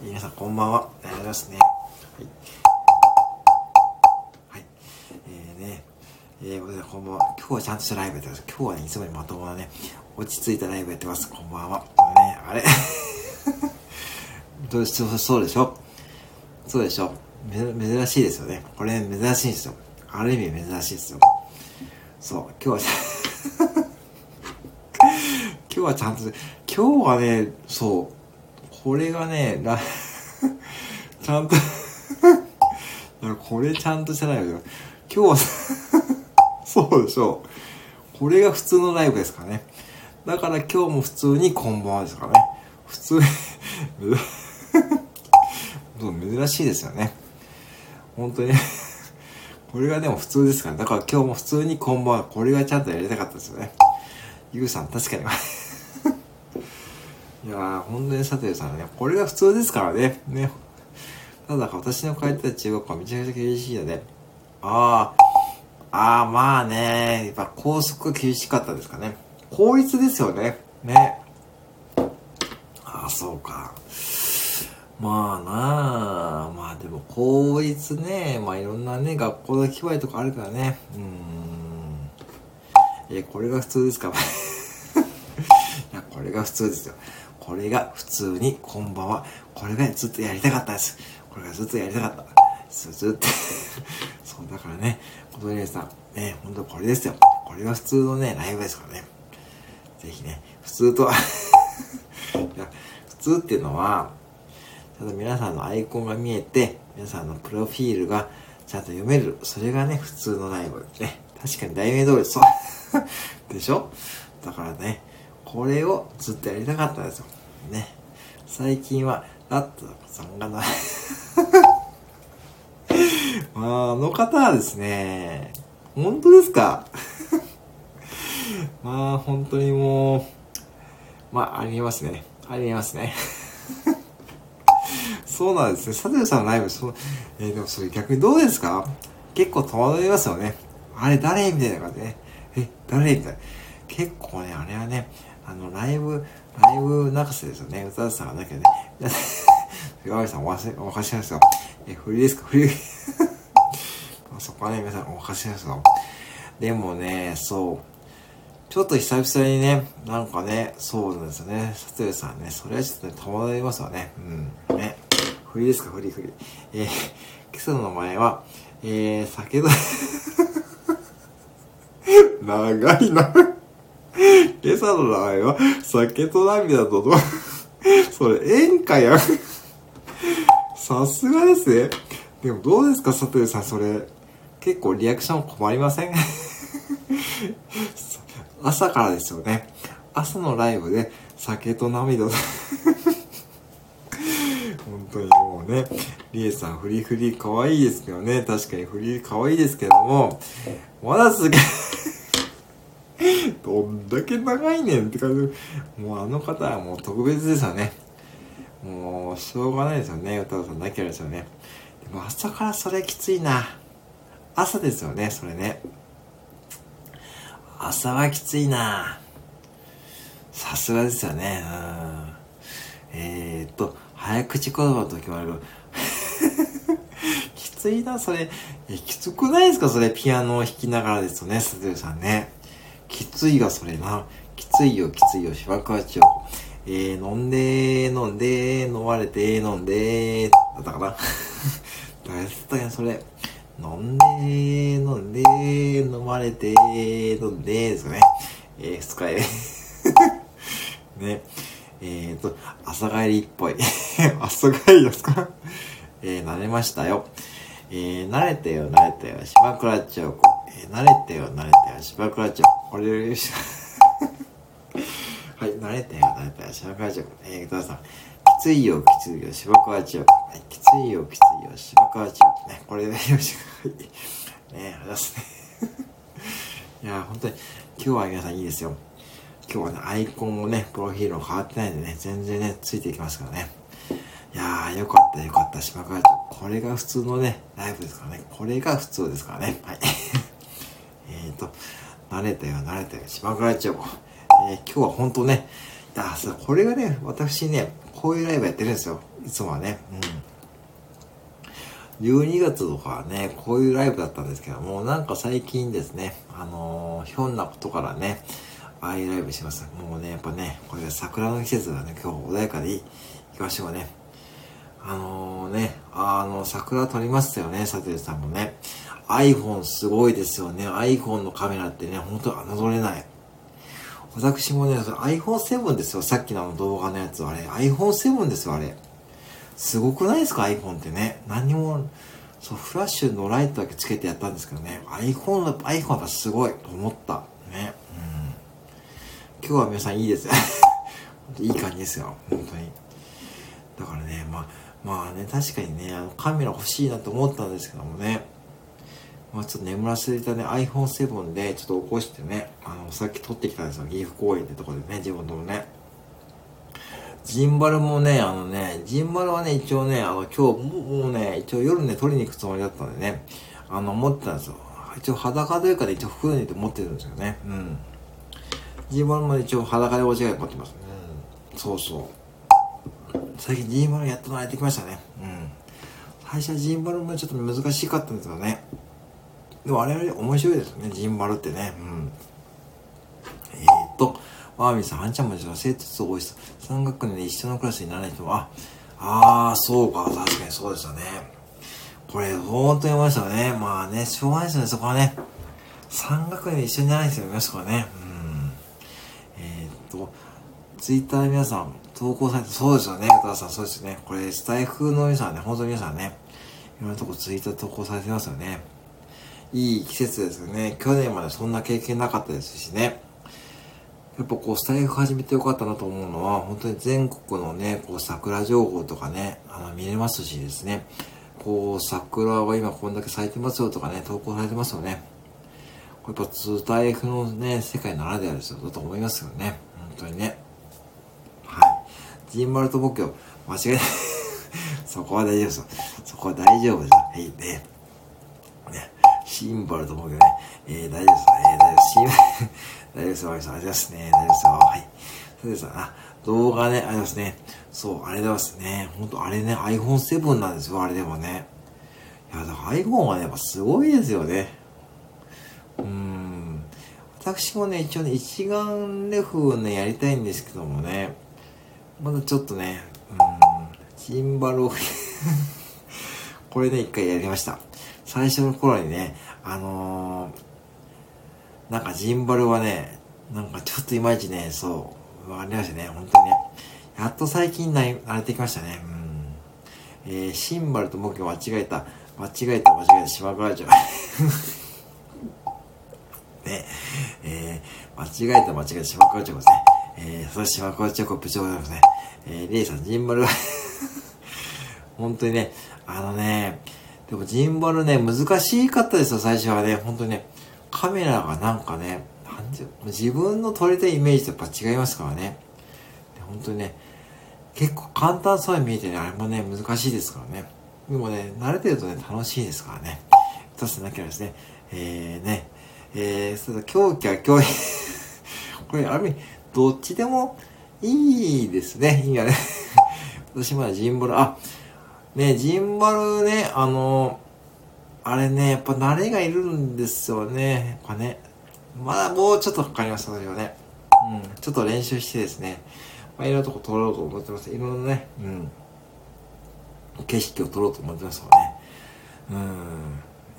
皆さんこんばんは。ありがとうございますね。えー、こんばんは。今日はちゃんとしたライブやってます。今日はね、いつもにまともなね、落ち着いたライブやってます。こんばんは。ね、あれ どうしそうでしょ？そうでしょ？珍しいですよね。これ珍しいんですよ。ある意味珍しいですよ。そう、今日は 今日はちゃんと、今日はね、そう、これがね、ちゃんとこれちゃんとしてないよ。今日はそうでしょう。これが普通のライブですかね。だから今日も普通にこんばんはですからね。普通に 珍しいですよね。本当にこれがでも普通ですから、だから今日も普通にこんばんは、これがちゃんとやりたかったですよね。ゆうさん、確かに いやー、本当に佐藤さんね、これが普通ですからね。ね。ただ、私の通った中学校はめちゃくちゃ厳しいので、ああ、ああ、まあね、やっぱ校則が厳しかったですかね。法律ですよね。ね。ああ、そうか。まあなあ、まあでも公立ね、まあいろんなね、学校の機会とかあるからね。うん。え、これが普通ですか いや、これが普通ですよ。これが普通に、こんばんは。これがずっとやりたかったです。これがずっとやりたかった。ずっと そう、だからね、小鳥さん、ね、ほんとこれですよ。これが普通のね、ライブですからね。ぜひね、普通と いや、普通っていうのは、ちゃんと皆さんのアイコンが見えて、皆さんのプロフィールがちゃんと読める。それがね、普通のライブ。ね。確かに題名通りそう。でしょ？だからね、これをずっとやりたかったんですよ。ね。最近は、ラットさんがなまあ、の方はですね、本当ですか？まあ、本当にもう、まあ、ありえますね。ありえますね。そうなんですね。佐藤さんのライブ、そ、えー、でもそれ逆にどうですか？結構戸惑いますよね。あれ誰みたいな感じでね。え、誰みたいな。結構ね、あれはね、あの、ライブ、ライブ泣かせですよね。歌田さんがだけどね。岩森さんお、かしいですよ。え、振りですか？振り。そこはね、皆さんおかしいですよ。でもね、そう。ちょっと久々にね、なんかね、そうなんですよね。佐藤さんね、それはちょっとね、戸惑いますよね。うん。ね。振りですか？振り振り。えー、今朝の名前は、えー、酒と 長いな今朝の名前は、酒と涙とと、それ演歌やん。さすがですね。でもどうですか、佐藤さん、それ。結構リアクション困りません？朝からですよね。朝のライブで酒と涙 本当にもうね、りえさん、フリフリ可愛いですけどね。確かにフリ可愛いですけども、まだすげ どんだけ長いねんって感じ。もうあの方はもう特別ですよね。もう、しょうがないですよね。歌うさんだけですよね。でも朝からそれきついな。朝ですよね、それね。朝はきついなさすがですよね。うん。えー、っと、早口言葉の時もある。きついな、それ。え、きつくないですかそれ、ピアノを弾きながらですよね、鈴木さんね。きついが、それな。きついよ、きついよ、芝川町。えー、飲んで飲んで飲まれて、飲んでだったかな 誰だったっけそれ。飲んで飲んで飲まれて、飲んでですかね。えー、二日酔い。ね。えーと、朝帰りっぽい。朝帰りですか？えー、慣れましたよ。えー、慣れてよ、慣れてよ、島倉町子。えー、慣れてよ、慣れてよ、島倉町。これでよし。はい、慣れてよ、慣れてよ、島倉町。えー、くださん。きついよ、きついよ、芝川町。はい、きついよ、きついよ、芝川町。ね、これでよし。はい。ね、ありますね。いや、本当に、今日は皆さんいいですよ。今日はね、アイコンもね、プロフィールも変わってないんでね、全然ね、ついていきますからね。いやー、よかったよかった、島川町。これが普通のね、ライブですからね。これが普通ですからね。はい。えっと、慣れたよ、慣れたよ、島川町。えー、今日は本当ね、いやこれがね、私ね、こういうライブやってるんですよ。いつもはね。うん。12月とかはね、こういうライブだったんですけども、なんか最近ですね、あのー、ひょんなことからね、ああいうライブします。もうね、やっぱね、これ桜の季節がね、今日穏やかでいい。行きましょうね。あのー、ね、あの、桜撮りましたよね、サテルさんもね。iPhone すごいですよね。iPhone のカメラってね、本当侮れない。私もね、iPhone7 ですよ。さっきのあの動画のやつ。あれ、iPhone7 ですよ、あれ。すごくないですか ?iPhone ってね。何も、そう、フラッシュのライトだけつけてやったんですけどね。iPhone、iPhone はすごいと思った。ね。うん今日は皆さんいいですよ。いい感じですよ。本当に。だからね、まあ、まあね、確かにね、あのカメラ欲しいなと思ったんですけどもね。まあちょっと眠らせていたね、iPhone7 でちょっと起こしてね、あの、さっき撮ってきたんですよ。岐阜公園ってとこでね、自分のね。ジンバルもね、あのね、ジンバルはね、一応ね、あの、今日、もうね、一応夜ね、取りに行くつもりだったんでね、あの、持ってたんですよ。一応裸というかで、一応袋に入れて持ってるんですよね。うん。ジーマルも一応裸でお違い持ってますね。そうそう。最近ジーマルやっと慣れてきましたね。うん。最初はジーマルもちょっと難しかったんですよね。でもあれ面白いですね、ジンバルってね。うん。えー、っと、ワーミーさん、はんちゃんもですよ、生徒数多いです。3学年で一緒のクラスにならない人は、あ、あー、そうか、確かにそうですよね。これ、本当に思いましたね。まあね、しょうがないですよね、そこはね。3学年で一緒にならない人もいますからね。うん。えっと、ツイッターで皆さん投稿されて、そうですよね、田さん、そうですよね。これ、スタイフの皆さんね、本当に皆さんね、いろんなとこツイッター投稿されてますよね。いい季節ですよね。去年までそんな経験なかったですしね。やっぱこう、スタイフ始めてよかったなと思うのは、本当に全国のね、こう、桜情報とかね、あの、見れますしですね。こう、桜は今こんだけ咲いてますよとかね、投稿されてますよね。これやっぱ、スタイフのね、世界ならではですよ、だと思いますよね。本当にね。はい。ジンバルと僕よ、間違いない。そこは大丈夫ですよ。そこは大丈夫です。はい、ね。シンバルと僕よね。えー、大丈夫です。えー、大丈夫です。シンバル、大丈夫です。ありがとうございますね。大丈夫ですよ。はい。そうですあ、動画ね、ありますね。そう、あれでますね。ほんと、あれね、iPhone7 なんですよ、あれでもね。いや、だから iPhone はね、やっぱすごいですよね。うーん。私もね、一応ね、一眼レフをね、やりたいんですけどもね、まだちょっとね、うん、ジンバルを これね、一回やりました。最初の頃にね、あのー、なんかジンバルはね、なんかちょっといまいちね、そう、わかりましたね、本当にね。やっと最近な慣れてきましたね。うん。えー、シンバルと僕が間違えた、間違えた、間違えた、島川城。ね、えー、間違えた間違えた島倉町ですね。えー、そして島倉町部長でございますね。えー、レイさん、ジンバルは 本当にね、あのね、でもジンバルね、難しかったですよ、最初はね。本当にね、カメラがなんかね、なんて自分の撮れたイメージとやっぱ違いますからね。本当にね、結構簡単そうに見えてね、あれもね、難しいですからね。でもね、慣れてるとね、楽しいですからね。出すなきゃですね。えー、ね、えー、それ狂気は狂気。これ、ある意味、どっちでもいいですね。いいやね。私まだジンバル、あ、ね、ジンバルね、あの、あれね、やっぱ慣れがいるんですよね。やっぱね。まだもうちょっとかかります、私はね。うん、ちょっと練習してですね。まあ、いろんなとこ撮ろうと思ってます。いろんなね、うん。景色を撮ろうと思ってますからね。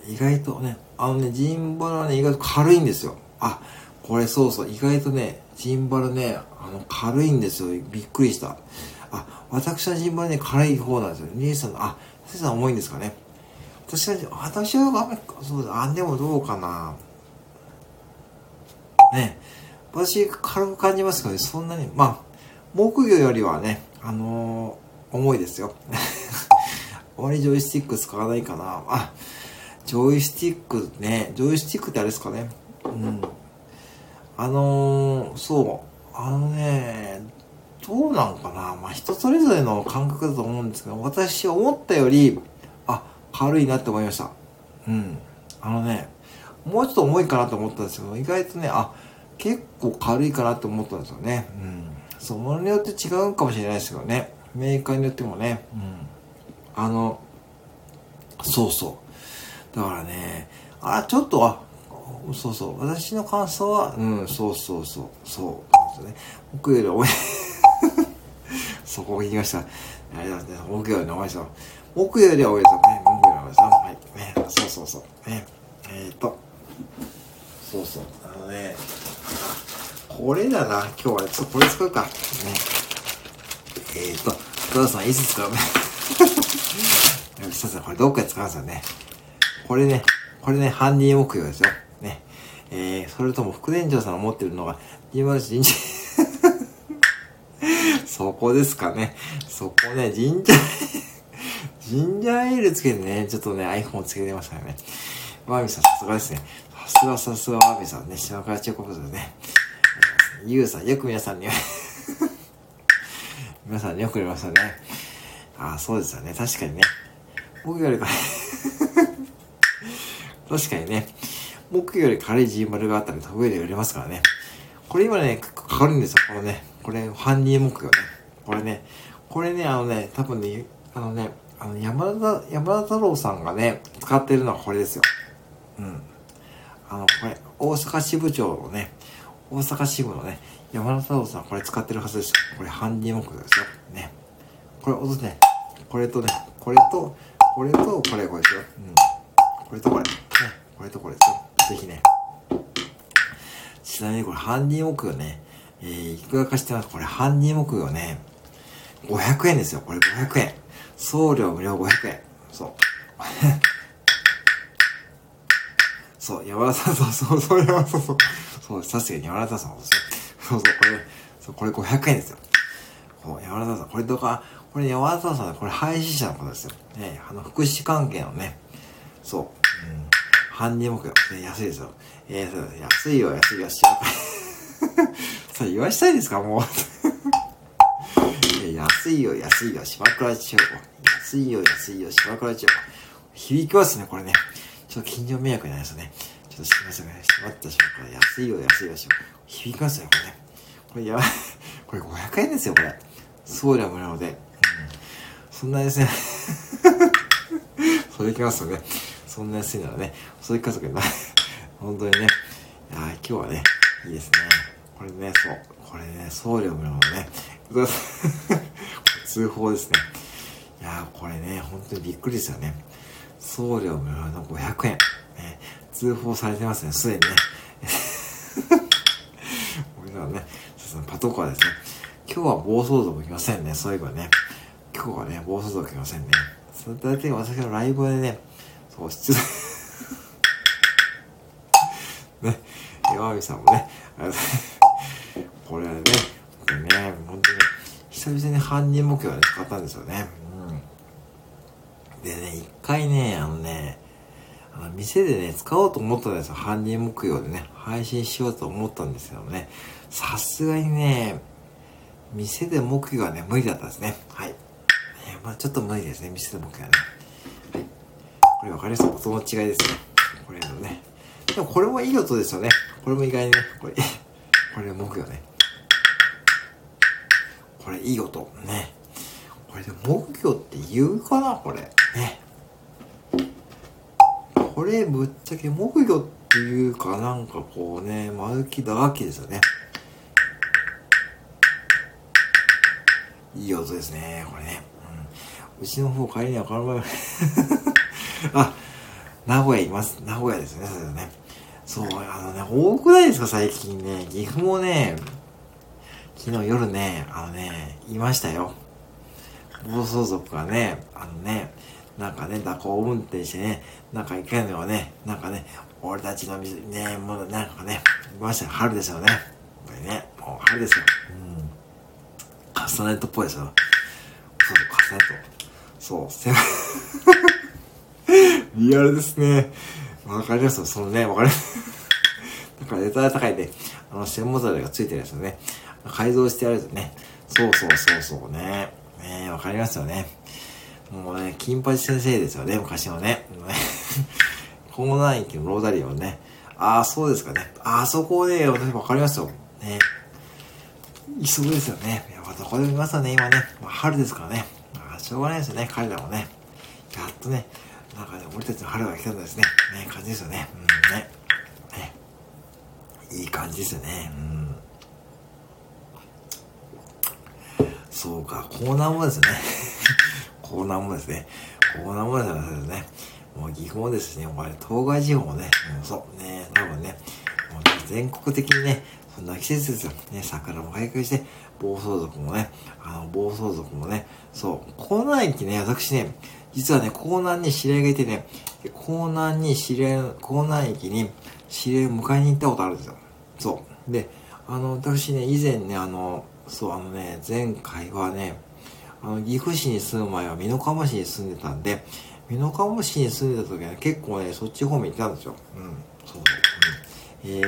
うん。意外とね、あのね、ジンバルはね、意外と軽いんですよ。あ、これそうそう、意外とね、ジンバルね、あの、軽いんですよ。びっくりした。私はジンバルね、軽い方なんですよ。兄さんの、あ、先生重いんですかね。私は、私はあんまり、そうだ、あ、でもどうかな。ね。私、軽く感じますけどね、そんなに、まあ、木魚よりはね、あのー、重いですよ。あまりジョイスティック使わないかな。あ、ジョイスティックね、ジョイスティックってあれですかね。うん。あのー、そう、あのね、どうなんかな？まあ、人それぞれの感覚だと思うんですけど、私思ったより、あ、軽いなって思いました。うん。あのね、もうちょっと重いかなと思ったんですけど、意外とね、あ、結構軽いかなって思ったんですよね。うん。そう、ものによって違うかもしれないですけどね。メーカーによってもね。うん。あの、そうそう。だからね、あ、ちょっと、あ、そうそう。私の感想は、うん、そうそうそう。そう。ね、僕より重い。そこを言いました。ありがとうございます。僕より重いですよ。僕より重いですよね。僕より重いですよ。はい。ね、そうそうそう。ね。えっ、ー、と。そうそう。あのね、これだな。今日はちょっとこれ使うか。ね。えっ、ー、と、トラさんいつ使う？ね。さんこれどっかで使うんですよね。これね、これね、ハンディ目標ですよ。ね。えー、それとも副店長さんが持ってるのが、201人事。そこですかね。そこね、ジンジャー、ジンジャーエールつけてね、ちょっとね、iPhone つけてましたよね。ワーミさん、さすがですね。さすがさすがワーミさんね、島倉千代子でね。ゆうさん、よく皆さんに 皆さんによく言われましたね。ああ、そうですよね。確かにね。僕よりか 確かにね。僕より軽いジーマルがあったら上で売れますからね。これ今ね、結構かかるんですよ。このね。これ、ハンディ目標ね。これね。これね、あのね、多分ね、あのね、あの、山田、山田太郎さんがね、使ってるのはこれですよ。うん。あの、これ、大阪支部長のね、大阪支部のね、山田太郎さんこれ使ってるはずです。これハンディ目標ですよ。ね。これ、音ね、これとね、これと、これと、これ、これですよ。うん。これとこれ。ね。これとこれですよ。ぜひね。ちなみにこれ、ハンディ目標ね、えー、いくらかしてます？これ、ハンディ目標ね、500円ですよ。これ500円。送料無料500円。そう。そう、山田さん、そうそう、そう、山田さん、そう。そう、さすがに山田さん、そう。そうそう、これ、そう、これ500円ですよ。こう、山田さん、これとか、これ山田さん、これ配信者の方ですよ。ね、あの、福祉関係のね、そう、うん、犯人目標、ね、安いですよ。えー、安いよ、安いよ、し それ言わしたいですか、もう。安いよ、安いよ、島倉千代子。安いよ、安いよ、島倉千代子。響きますね、これね。ちょっと近所迷惑になりますね。ちょっとすみませんね。しまったしまった。安いよ、安いよ、響きますね、これね。これやばい。これ500円ですよ、これ。送料無料で。うん。そんなですね。それいきますよね。そんな安いならね。それ家族な。本当にね。いや今日はね、いいですね。これね、そう。これね、送料無料のね。通報ですね。いやこれね、本当にびっくりですよね。送料無料の500円。ね、通報されてますね、すでにね。僕らね、パトカーですね。今日は暴走族来ませんね、そういえばね。今日はね、暴走族来ませんね。それ大体私のライブでね、そう、出 ね、岩見さんもね、これはね、本当にね、本当、久々に犯人目標で使ったんですよね。うん。でね、一回ね、あのね、あの店でね、使おうと思ったんですよ。犯人目標でね、配信しようと思ったんですけどね、さすがにね、店で目標はね、無理だったんですね。はい。えー、まあちょっと無理ですね、店で目標はね。はい。これ分かります？音の違いですね。これのね。でもこれもいい音ですよね。これも意外にね、これ、これ木魚ね。これいい音。ね。これで木魚って言うかな？これ。ね。これぶっちゃけ木魚っていうか？なんかこうね、丸木打楽器ですよね。いい音ですね、これね。うん、うちの方帰りにはこの前あ、名古屋います。名古屋ですね、それね。そう、あのね、多くないですか、最近ね。岐阜もね、昨日夜ね、あのね、いましたよ。暴走族がね、あのね、なんかね、蛇行運転してね、なんかいけんのよね、なんかね、俺たちの水、ね、もうなんかね、いましたよ、春ですよね。これね、もう春ですよ。うん。カスタネットっぽいですよ。そう、カスタネット。そう、狭い。リアルですね。わかります？そのね、わかります？だからネタが高いで、あの、専門材がついてるやつね。改造してやるやつね。そうそうそうそうね。ねわかりますよね。もうね、金八先生ですよね、昔のね。コーナー駅のローダリーはね。ああ、そうですかね。あそこね、わかりますよ。ね。急ぐですよね。やっぱどこでも見ますよね、今ね。まあ、春ですからね。まあ、しょうがないですよね、彼らもね。やっとね、なんかね、俺たちの春が来たんですね。ね、感じですよね。うん、ね。ね。いい感じですよね。うん。そうか、コーナーもですね。コーナーもですね。コーナーもですね。もう岐阜もですね、お前、東海地方もね、もうそう、ね、多分ね、もう全国的にね、そんな季節ですよ。ね、桜も開花して、暴走族もね、あの、暴走族もね、そう、コーナー駅ね、私ね、実はね、コーナーに知り合いがいてね、コーナーに知り合い、コーナー駅に知り合いを迎えに行ったことあるんですよ。そう。で、あの、私ね、以前ね、あの、そう、あのね、前回はね、あの、岐阜市に住む前は美濃加茂市に住んでたんで、美濃加茂市に住んでた時は、ね、結構ね、そっち方面行ったんですよ。うん、そうう。ん、え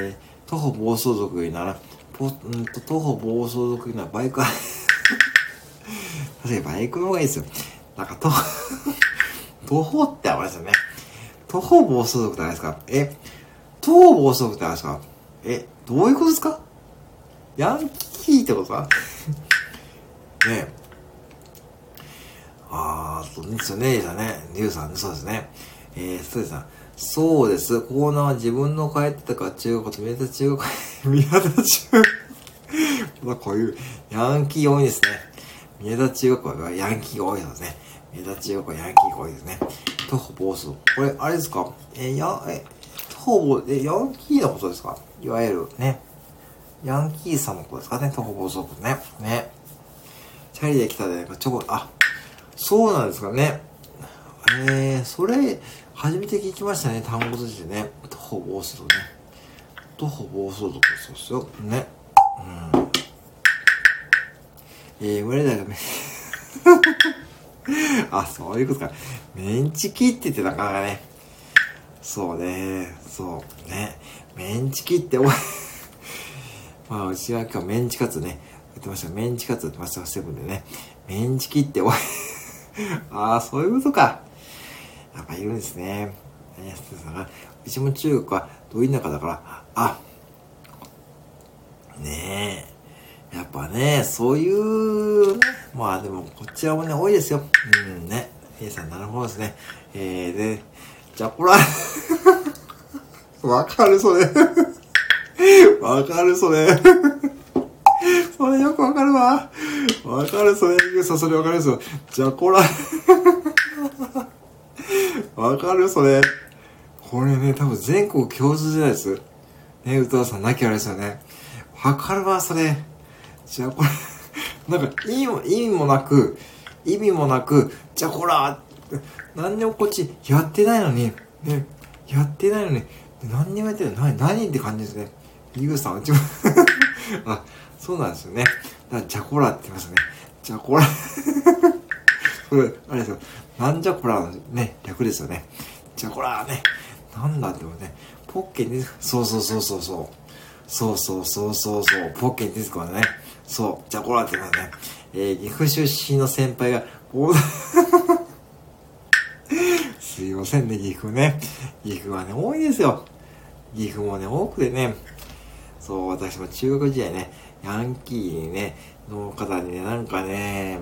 ー、徒歩暴走族になら、ぽ、んと、徒歩暴走族にならバイクは 確かにバイクの方がいいですよ。なんか、徒歩 徒歩ってあれですよね。徒歩暴走族ってあれですか？え、徒歩暴走族ってあれですか？え、どういうことですか？ヤンキーってことか？ねえ。あー、そうですよね、じゃね。リュウさんね、そうですね。えー、ストレさん。そうです。コーナーは自分の帰ってたか中学と宮田中学、宮田中学。まあこういうヤンキー多いですね。宮田中学はヤンキーが多いですね。宮田中学はヤンキーが多いですね。徒歩暴走。これ、あれですか？えー、や、え、徒歩、え、ヤンキーのことですか？いわゆるね。ヤンキーさんのことですかね、徒歩暴走ね。ね。チャリで来たで、ちょこ、あ、そうなんですかね。えー、それ、初めて聞きましたね、単語としてね。徒歩暴走ね。徒歩暴走族そうですよ。ね。うん。えー、生まれたがめ、あ、そういうことか。メンチ切ってってなかなかね。そうね。そうね。メンチ切ってお前まあ、うちは今日メンチカツね、言ってました。メンチカツやってました、セブンでね。メンチ切ってお前 ああ、そういうことか。やっぱいるんですね。うちも中国はどい田舎だから、あ、ねえ。やっぱね、そういう、まあでも、こちらもね、多いですよ。うんね。A さん、なるほどですね。えー、で、じゃあ、こら、わかる、それ。わかる、それ。それよくわかるわ。わかる、それ、さん、それわかるですよ。じゃ、こら。わかる、それ。これね、多分全国共通じゃないです。ね、歌田さん、なきゃあれですよね。わかるわ、それ。じゃ、これ。なんか、意味も、意味もなく、意味もなく、じゃ、こら何にもこっち、やってないのに、ね、やってないのに、何にもやってない。何、何って感じですね。ゆうさん、うちもあ、そうなんですよね。だからジャコラって言いますね。ジャコラ それ、あれですよ。なんじゃこらのね、略ですよね。ジャコラね。なんだってもね、ポッケに、そうそうそうそうそう。そうそうそうそうそう。ポッケに出てくるね。そう。ジャコラって言いますね。えー、岐阜出身の先輩が、すいませんね、岐阜ね。岐阜はね、多いですよ。岐阜もね、多くてね。そう、私も中学時代ね、ヤンキーにね、の方にね、なんかね、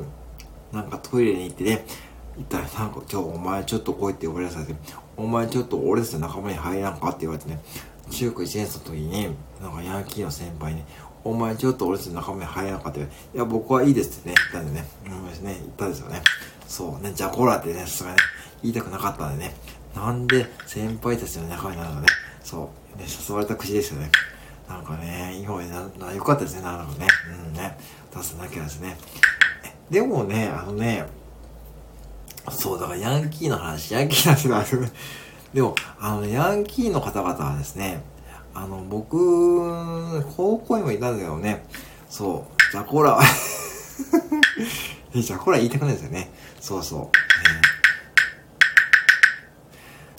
なんかトイレに行ってね、行ったらなんか、ちょ、お前ちょっと来いって呼ばれさせて、お前ちょっと俺たちの仲間に入らんかって言われてね、中学1年生の時に、なんかヤンキーの先輩に、お前ちょっと俺たちの仲間に入らんかって、いや、僕はいいですってね、言ったんでね、うんね、言ったんですよね。そうね、じゃあコラってね、さすがね、言いたくなかったんでね、なんで先輩たちの仲間になるのね、そう、ね、誘われた口ですよね。なんかね、今までな、な、よかったですね、なんかね。うんね。出さなきゃですね。でもね、あのね、そう、だからヤンキーの話、ヤンキーの話だ、でも、あの、ヤンキーの方々はですね、あの、僕、高校にもいたんだけどね、そう、じゃこら、じゃこら言いたくないですよね。そうそう。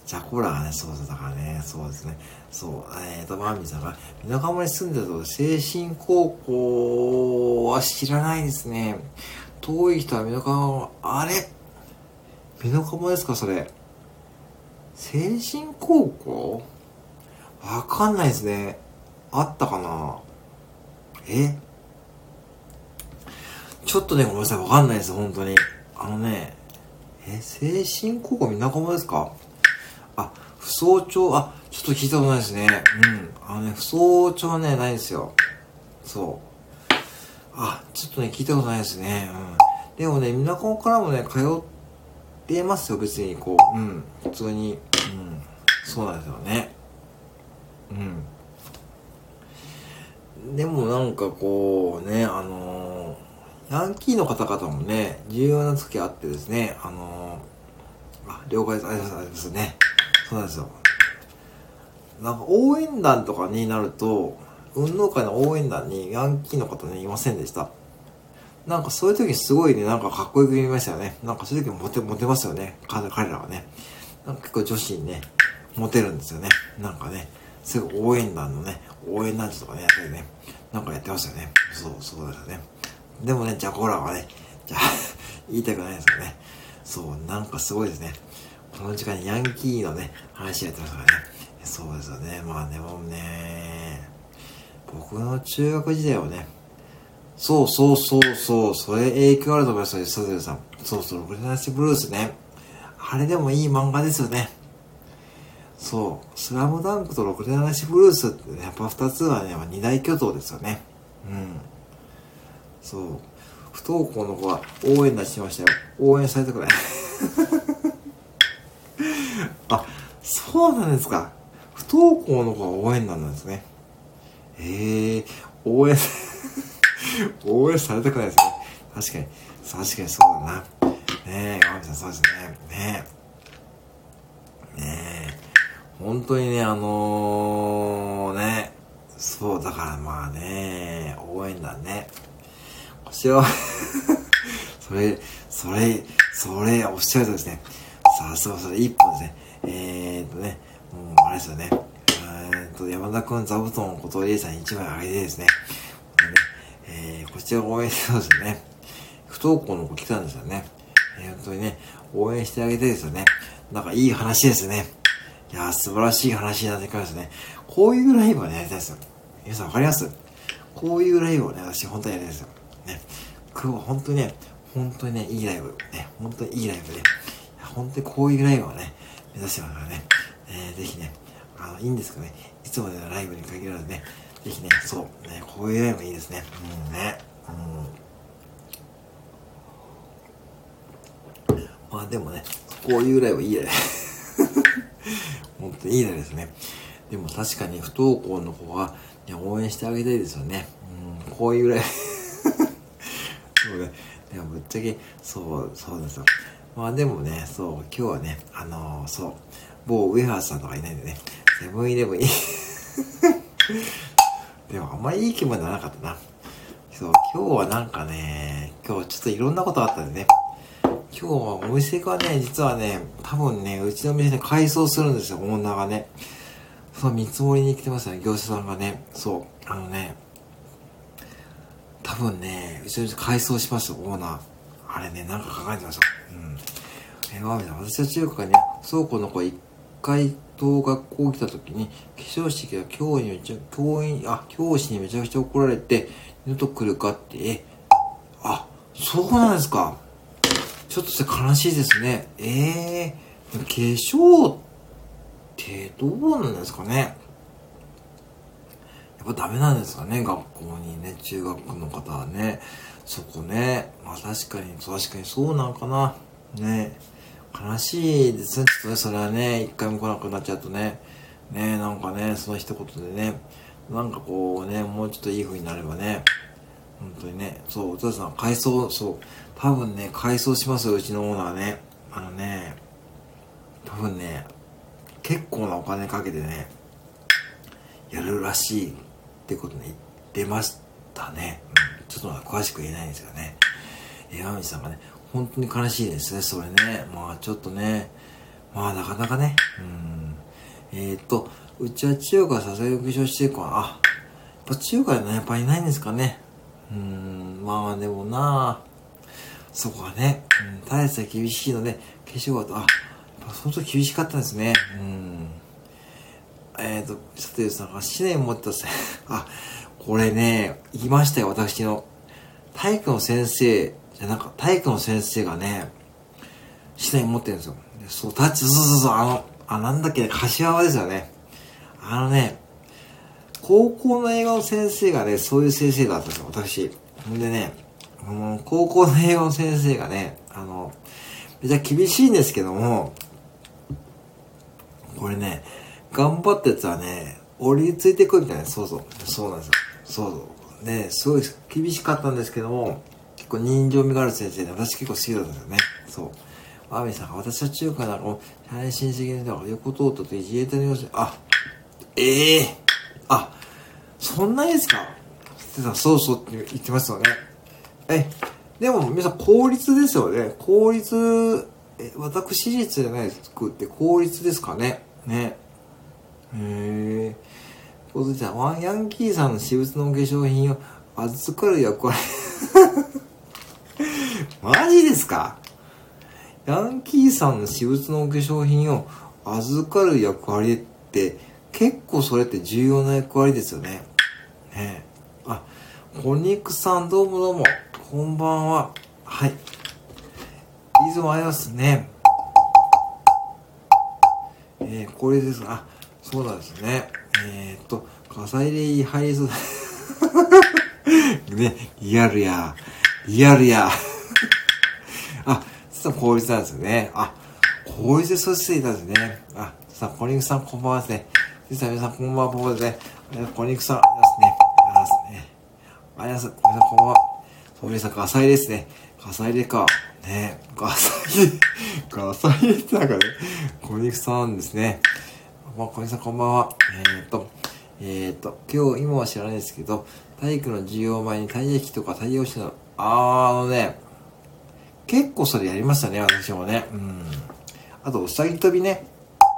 じゃこらがね、そうそう、だからね、そうですね。そう、えっ、ー、と、マーミーさんが、みなかまに住んでると、精神高校は知らないですね。遠い人はみなかま、あれ？みなかまですか、それ？精神高校？わかんないですね。あったかな？え？ちょっとね、ごめんなさい、わかんないです、本当に。あのね、え、精神高校みなかまですか？あ、不走町、あ、ちょっと聞いたことないですね。うん。あのね、不走町はね、ないですよ。そう。あ、ちょっとね、聞いたことないですね。うん。でもね、みなかまからもね、通ってますよ、別に、こう。うん。普通に。うん。そうなんですよね。うん。でもなんかこうね、あのー、ヤンキーの方々もね、重要な時あってですね、あのー、あ、了解です、ありがとうございますね。そうなんですよ。なんか応援団とかになると、運動会の応援団にヤンキーの方ね、いませんでした。なんかそういう時にすごいね、なんかかっこよく見えましたよね。なんかそういう時モテ、モテますよね。彼らはね。なんか結構女子にね、モテるんですよね。なんかね、すぐ応援団のね、応援団とかね、やったりね、なんかやってますよね。そう、そうですよね。でもね、ジャコーラはね、じゃあ 言いたくないですよね。そう、なんかすごいですね。この時間にヤンキーのね、話やってますからね。そうですよね。まあでもね、僕の中学時代はね、そうそうそうそう、それ影響あると思いますよ、サズルさん。そうそう、ロレナシブルースね。あれでもいい漫画ですよね。そう、スラムダンクとロレナシブルースってね、やっぱ二つはね、二大巨頭ですよね。うん。そう。不登校の子は応援出してましたよ。応援されたくない。あ、そうなんですか。不登校の子は応援団なんですね。ええー、応援 応援されたくないですね。確かに、確かにそうだな。ねえ、山口さんそうですね。ねえ。ねえ。本当にね、あのー、ね、そう、だからまあね、応援団ね。こちらはそれ、それ、それ、おっしゃるとですね。さあ、そうそう、一本ですね。えー、っとね、もう、あれですよね。え、っと、山田くん座布団を小鳥さんに一枚あげてですね。ねえー、こちら応援してますよね。不登校の子来たんですよね。えー、本当にね、応援してあげてですよね。なんかいい話ですね。いやー、素晴らしい話になってきますね。こういうライブをね、やりたいですよ。皆さんわかります？こういうライブをね、私本当にやりたいですよ。ね。今日は本当にね、本当にね、いいライブ。ね、本当にいいライブで、ね、本当にこういうライブをね、目指してますからね。えー、ぜひね、あの、いいんですかね。いつもでのライブに限らずね、ぜひね、そう、ね、こういうライブいいですね。うんね。うん。まあでもね、こういうライブいいやね。本当にいいライブですね。でも確かに不登校の子は、ね、応援してあげたいですよね。うん、こういうライブ。そうね。でもぶっちゃけ、そう、そうですよ。まあでもね、そう、今日はね、あのー、そう、某ウェハーさんとかいないんでね、セブンイレブンいい でもあんまりいい気分ではなかったな。そう、今日はなんかね、今日ちょっといろんなことあったんでね、今日はお店がね、実はね、多分ね、うちの店で改装するんですよ、オーナーがね。その見積もりに来てますよね、業者さんがね。そう、あのね、多分ね、うちの店改装しますよ、オーナー。あれね、なんか考えてました。うん。え、わみさん、私は中華に倉庫の子一回と学校来た時に、化粧式が教員にめちゃ、教員、あ、教師にめちゃくちゃ怒られて、二度と来るかって、え、あ、そうなんですか。ちょっとそれ悲しいですね。ええー、化粧ってどうなんですかね。やっぱダメなんですかね、学校にね、中学の方はね。そこね。まあ確かに、確かにそうなんかな。ね。悲しいですね。ちょっとね、それはね、一回も来なくなっちゃうとね。ね、なんかね、その一言でね、なんかこうね、もうちょっといい風になればね。本当にね、そう、お父さん、改装、そう、多分ね、改装しますよ、うちのオーナーね。あのね、多分ね、結構なお金かけてね、やるらしいってことね、言ってましたね。うん、ちょっと詳しく言えないんですよね。え山道さんがね、本当に悲しいですね、それね。まあちょっとね、まあなかなかね、うん。えー、っと、うちは中華さすがに化粧してるかあ、やっぱ中華でね、やっぱいないんですかね。うん、まあでもなそこはね、うん、大差厳しいので、化粧はと、あ、やっぱ相当厳しかったんですね。うん。えっ、と、さてさんが思念持ってたせ、あ、これね、言いましたよ、私の。体育の先生、じゃなんか、体育の先生がね、思念持ってるんですよ。そう、タッチ、そうそうそう、あの、あ、なんだっけ、柏はですよね。あのね、高校の映画の先生がね、そういう先生だったんですよ、私。んでね、もう高校の映画の先生がね、あの、めちゃ厳しいんですけども、これね、頑張ったやつはね、折りついてくるみたいな、そうそう。そうなんですよ。そうそう。ね、すごい厳しかったんですけども、構人情味がある先生で、私結構好きだったんですよね。そう。アーミさんが、私は中華なの、最新的にだから横通ったと自衛隊の様子あ、ええー、あ、そんなにですか？ってさそうそうって言ってますよね。え、でも皆さん公立ですよね。公立、え、私立じゃないですくって公立ですかね？ね。へえ。そうじゃんワンヤンキーさんの私物の化粧品を預かる役割 マジですか？ヤンキーさんの私物のお化粧品を預かる役割って結構それって重要な役割ですよね。ねあ、お肉さんどうもどうも、こんばんは。はい。いつもありますね。えー、これです。あ、そうなんですね。えー、っと、火災で入りそう。ね、リアルや。リアルや。あ、実は効率なんですね。あ、効率でそうしていたんですね。あ、さあ、小肉さんこんばんはですね。実は皆さんこんばんは、僕ですね。小肉さん、ありますね。ありますね。あります。小肉さんこんばんは。小肉さん、火災ですね。火災でか。ね火災、火災 ってなんかね、小肉さんですね。まあ、小西さんこんばんは。えー、っと、えー、っと、今日、今は知らないですけど、体育の授業前に体液とか対応してたの、あー、あのね、結構それやりましたね、私もね。うん。あと、うさぎ跳びね。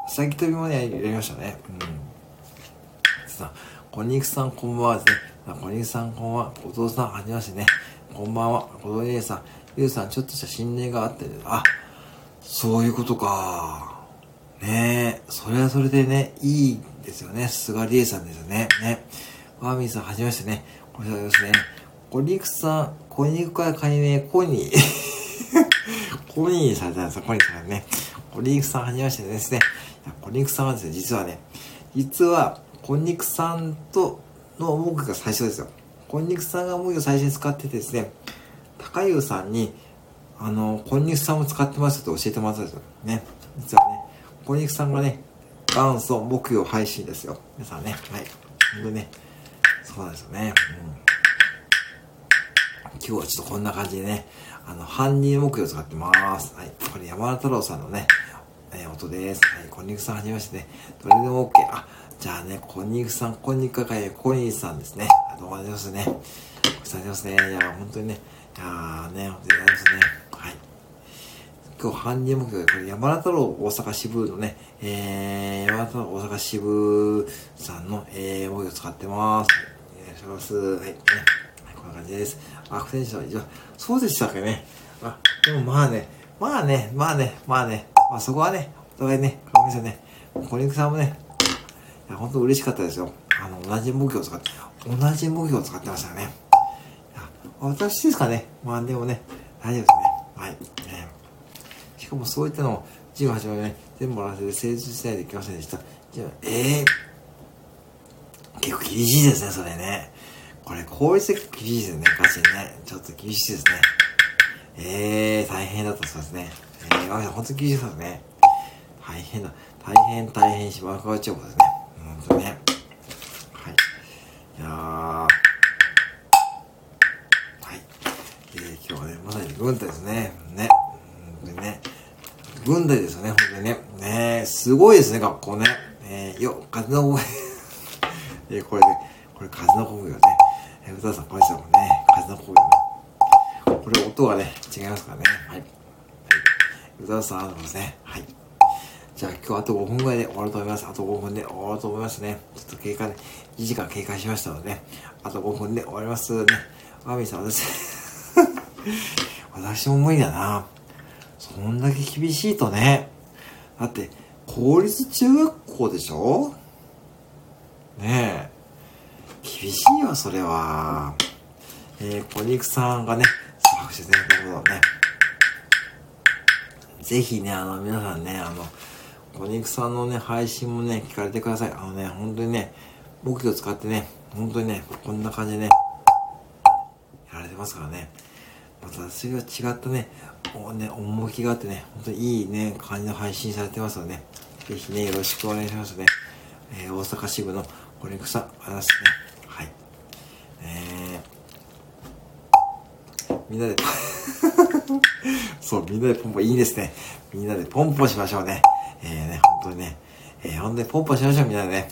うさぎ跳びもね、やりましたね。うん。さあ、小肉さんこんばんはですね。小肉さんこんばんは。お父さん、はじめましてね。こんばんは。小父さん、ゆうさん、ちょっとした心霊があって、あ、そういうことか。ねえ、それはそれでね、いいですよね。菅理恵さんですよね。ね。ワーミーさん、はじめましてね。これですね。コニクさん、コニクから解明、コニー。コニーさんじゃないですか、コニクさんね。コニクさん、はじめましてですね。コニクさんはですね、実はね、実は、コニクさんとの文句が最初ですよ。コニクさんが文句を最初に使っててですね、高湯さんに、あの、コニクさんも使ってますって教えてもらったんですよ。ね。実はね、小肉さんがね、元祖木曜配信ですよ。皆さんね。はい。でね、そうなんですよね。うん。今日はちょっとこんな感じでね、あの、犯人木曜使ってます。はい。これ山田太郎さんのね、えー、音です。はい。小肉さんはじめましてね。どれでも OK。あ、じゃあね、小肉さん、小肉会、小肉さんですね。どうもありますね。ごちそうさますね。いや、本当にね、いやーね、本当にありますね。はい今日搬入目標で、これ山田太郎大阪支部のね、えー、山田太郎大阪支部さんの、えー、目標を使ってます。お願いします。はい。ね、はい、こんな感じです。あ、不戦士は以上。そうでしたっけね。あ、でもまあね、まあね、まあね、まあね、まあそこはね、お互いね、ごめんなさいね。小肉さんもね、いや、本当嬉しかったですよ。あの、同じ模型を使って、同じ模型を使ってましたね。いや、私ですかね。まあでもね、大丈夫ですね。はい。ね、しかもそういったのを、18までね、全部終わらせて成立しないといけませんでした。じゃあ、ええー、結構厳しいですね、それね。これ、効率的厳しいですね、歌詞ね。ちょっと厳しいですね。ええー、大変だったそうですね。ええー、本当に厳しいですね。大変だ。大変大変島川町ですね。本当ね。はい。いやーはい。えー、今日はね、まさに軍隊ですね。ね。本当にね。軍隊ですよね、本当にね。ねすごいですね、学校ね。えー、よ、風の声。えー、これで、これ風の声よね。えー、歌さん、これですよね。風の声よね。これ音がね、違いますからね。はい。はい、歌さん、ありがとうございますね。はい。じゃあ今日あと5分ぐらいで終わると思います。あと5分で終わると思いますね。ちょっと経過ね、2時間経過しましたので、ね、あと5分で終わりますね。あみさん、私、私も無理だな。そんだけ厳しいとね。だって、公立中学校でしょ？ねえ。厳しいよ、それは。えー、小肉さんがね、拍手してくれたことね。ぜひね、あの、皆さんね、あの、お肉さんのね、配信もね、聞かれてください。あのね、本当にね、木魚使ってね、本当にね、こんな感じでね、やられてますからね。また、それは違ったね、おね、趣があってね、本当にいいね、感じの配信されてますので、ね、ぜひね、よろしくお願いしますね。えー、大阪支部のお肉さん、ありがとうございますね。えー、みんなで、そう、みんなでポンポンいいですね。みんなでポンポンしましょうね。えー、ね、本当にね、えー、本当にポンポンしましょう、みんなでね。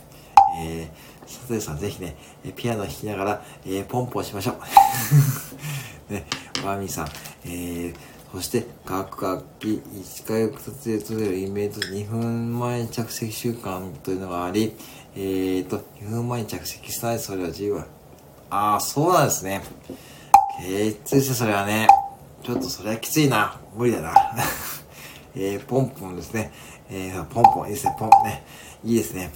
えー、佐藤さんぜひね、ピアノ弾きながら、えー、ポンポンしましょう。ね、ワーミーさん、えー、そして、各楽器、1回2つで取れるイメージ2分前着席習慣というのがあり、えーと、2分前に着席したい、それは自由は。ああ、そうなんですね。きついです、それはね。ちょっとそれはきついな。無理だな。えー、ポンポンですね。えー、ポンポン、いいですね、ポンね。いいですね。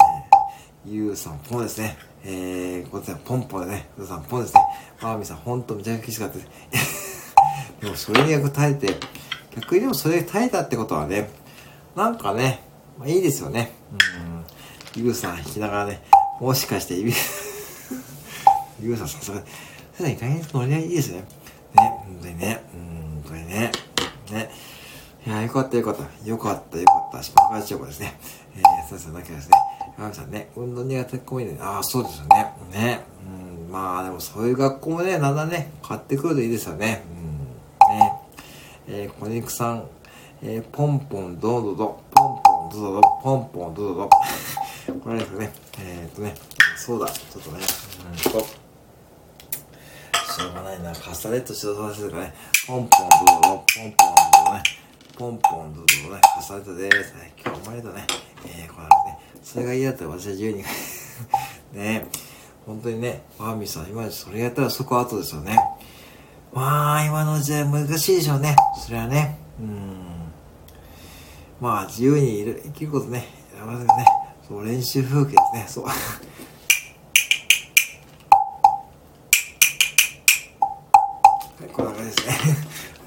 えー、ゆうさん、ポンですね。えー、こちら、ポンポンでね。うさん、ポンですね。まーみさん、ほんとめちゃくちゃきつかったです。でも、それに逆耐えて、逆にでもそれ耐えたってことはね、なんかね、まあいいですよね。うん。ゆうさん弾きながらね、もしかして、指ゆうさん、さすが、さすがに大変ノリがいいですね。ね、本当にね、うん、これね、ね。いや、よかったよかった。よかったよかった。島川千代子ですね。えー、そうですだけですね。山さんね、運動苦手公園で、ああ、そうですよね。ね。うん、まあ、でもそういう学校もね、だんだんね、買ってくるといいですよね。うん。ね。えー、小肉さん、えー、ポンポンドドド、ポンポンドドド、ポンポンドドド。これですね。えー、っとね、そうだ、ちょっとね、うんと、しょうがないな、カスタネット指導させてるからね、ポンポンドドド、ポンポンドドね。ポンポンドドね、重ねたです。今日お前とね、えー、これね、それが嫌だったら私は自由に ね本当にね、ワーミーさん、今それやったらそこ後ですよね。まあ、今の時代難しいでしょうね。それはね。うん。まあ、自由にいる、生きることね、やませんね。そう、練習風景ですね。そう。はい、こんな感じですね。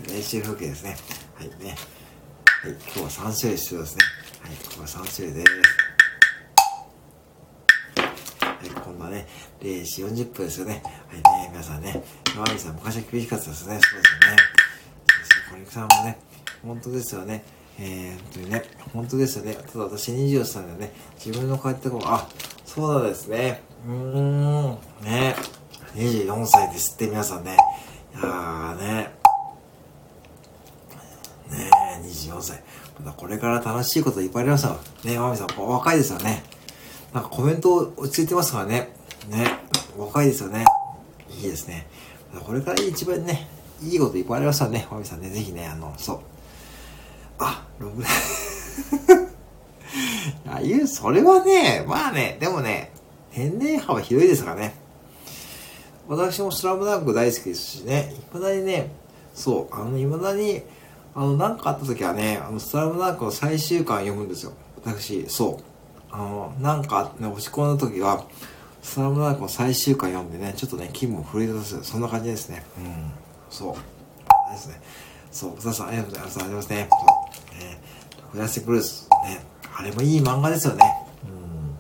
練習風景ですね。はいね。はい、今日は3種類必要ですね。はい、今日は3種類です。はい、今度はね、0時40分ですよね。はいね、皆さんね、山口さん昔は厳しかったですね。そうですよね。そうですね、小肉さんもね、本当ですよね。えー、本当にね、本当ですよね。ただ私24歳でね、自分の帰った頃、あ、そうなんですね。うーん、ね、24歳ですって皆さんね。いやーね、ねえ24歳。まだこれから楽しいこといっぱいありますよ。ね、マミさん、若いですよね。なんかコメント落ち着いてますからね。ね、若いですよね。いいですね。これから一番ね、いいこといっぱいありますよね。マミさんね、ぜひね、あの、そう。あ、ああいう、それはね、まあね、でもね、年齢幅広いですからね。私もスラムダンク大好きですしね、いまだにね、そう、あの、未だに、あの、なんかあった時はね、あの、スラムダンクの最終巻読むんですよ。私、そう。あの、なんか、ね、落ち込んだ時は、スラムダンクの最終回読んでね、ちょっとね、気分を奮い立たせる。そんな感じですね。うん。そう。ですね。そう、小田さん、ありがとうございます。ありがとうございますね。ね、フラスブルース。ね。あれもいい漫画ですよね。うん。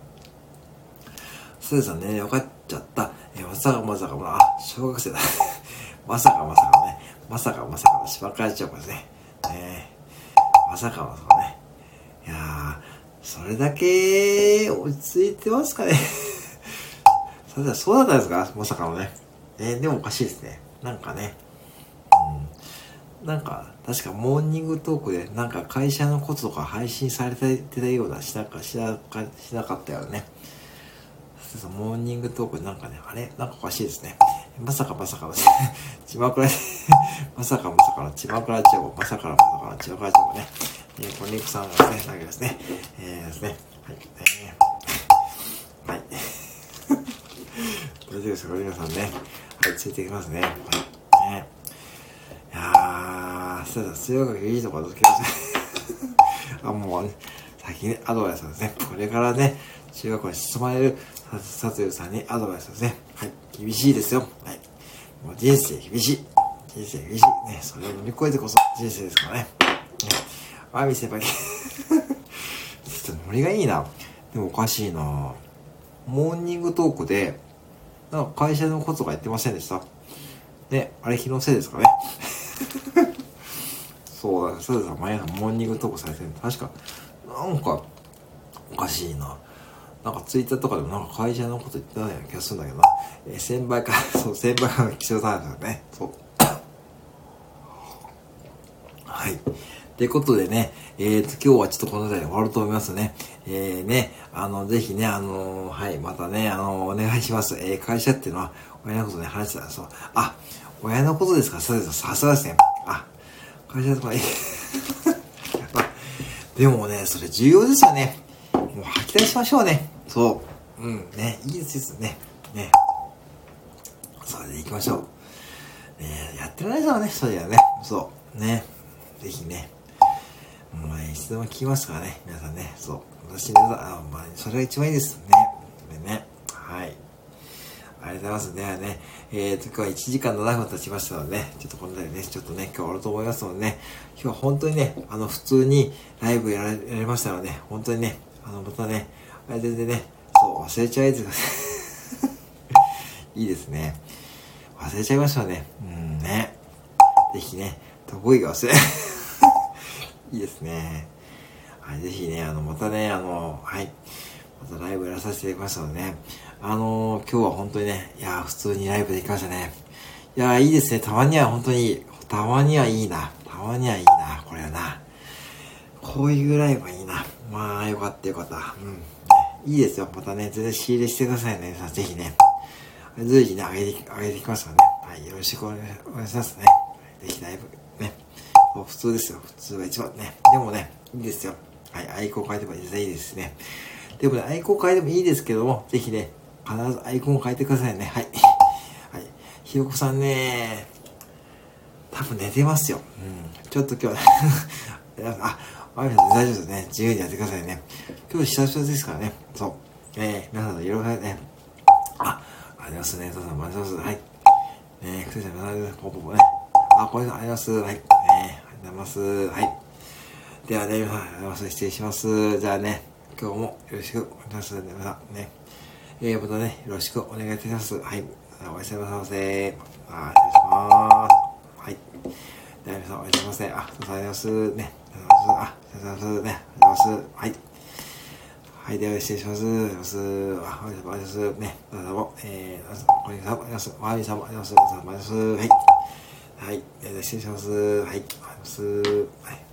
スーさんね、分かっちゃった。えまさかまさか、まあ、小学生だ。まさかまさかね。まさかまさかの芝倉千代子ですね。ねまさかまさかね。いやー、それだけ落ち着いてますかね。それはそうだったんですか？まさかのね。えー、でもおかしいですね。なんかね。なんか、確かモーニングトークで、なんか会社のこととか配信されてたような、しなか、しなか、しなかったよね。そうモーニングトークなんかね、あれ？なんかおかしいですね。まさかまさかの、ちまくら、まさかまさかの、ちまくらちゃう、まさかまさかの、ちまくらちゃうね。えー、これ肉さんがね、だけですね。えー、ですね。はい。えー、はい。大丈夫ですか皆さんね。はい、ついていきますね。はい。ね、いやー、そうだ、強くいいとこ続けますね。あ、もう、ね、先にアドバイスですね。これからね、中学校に進まれるさつゆさんにアドバイスですね。はい。厳しいですよ。はい。もう人生厳しい。人生厳しい。ね、それを乗り越えてこそ人生ですからね。ねあみせばき。ちょっとノリがいいな。でもおかしいなモーニングトークで、なんか会社のことが言ってませんでした？ね、あれ日のせいですかね。そうだ、そうです。毎朝モーニングトークされてる確か、なんか、おかしいな。なんかツイッターとかでもなんか会社のこと言ってないような気がするんだけどな。えー、先輩から、そう、先輩からの気象さんですよね。そう。はい。ということでね、えっ、ー、と、今日はちょっとこの辺りで終わると思いますね。えー、ね、あの、ぜひね、あのはい、またね、あのお願いします。えー、会社っていうのは、親のことね、話してたんですよ。あ、親のことですか？そうです。さすがですね。あ、会社とか、えでもね、それ重要ですよね。もう吐き出しましょうね。そう。うん、ね、いいですね。ね。それで行きましょう。ね、やってられないですよね、それやね。そう。ね。ぜひね。もうね、いつでも聞きますからね、皆さんね。そう。私ね、あまあ、それが一番いいですね。でね。はい。ありがとうございます。ではね、えーと、今日は1時間7分経ちましたので、ね、ちょっとこの辺りね、ちょっとね、今日終わると思いますのでね、今日は本当にね、あの、普通にライブやられましたので、本当にね、あの、またね、あれ全然ね、そう、忘れちゃいです いいですね。忘れちゃいましたね。うんね。ぜひね、得意が忘れ。いいですね。はい、ぜひね、あの、またね、あの、はい。またライブやらさせていただきましたのでね。あのー今日は本当にね、いや普通にライブできましたね。いやいいですね。たまには本当に、たまにはいいな。たまにはいいな。これはな。こういうライブはいいな。まあ、よかったよかった。うん。いいですよ。またね、全然仕入れしてくださいね。ぜひね。随時ね、上げて、上げていきますからね。はい、よろしくお願いしますね。ぜひライブ、ね。普通ですよ。普通が一番ね。でもね、いいですよ。はい、アイコン変えても全然いいですね。でもね、アイコン変えてもいいですけども、ぜひね、必ずアイコンを変えてくださいね。はい。はい。ひよこさんね、多分寝てますよ。うん。ちょっと今日、あ、あみさん大丈夫ですね。自由にやってくださいね。今日久々ですからね。そう。えー、皆さんいろいろね、あ、ありますね。どうぞ、ありがとうございます。はい。ねえ、くせちゃん、皆さん、ポポポね。あ、これあります。はい。えー、ありがとうございます。はい。ではね、皆さん、ありがとうございます。失礼します。じゃあね、今日もよろしくお願いします。皆さんね。えー、またね、よろしくお願いいたします。はい。おやすみなさいませ。あ、失礼します。はい。では皆さん、おやすみなさい。あ、おはようございます。ね。あ、おはようございます。ね。おはようございます。はい。はい、では失礼します。ます。あ、おはようございます。ね。どうも、えー、おはようございます。おはようございます。おはようございます。はい。はい。では失礼します。はい。おはようございます。はい。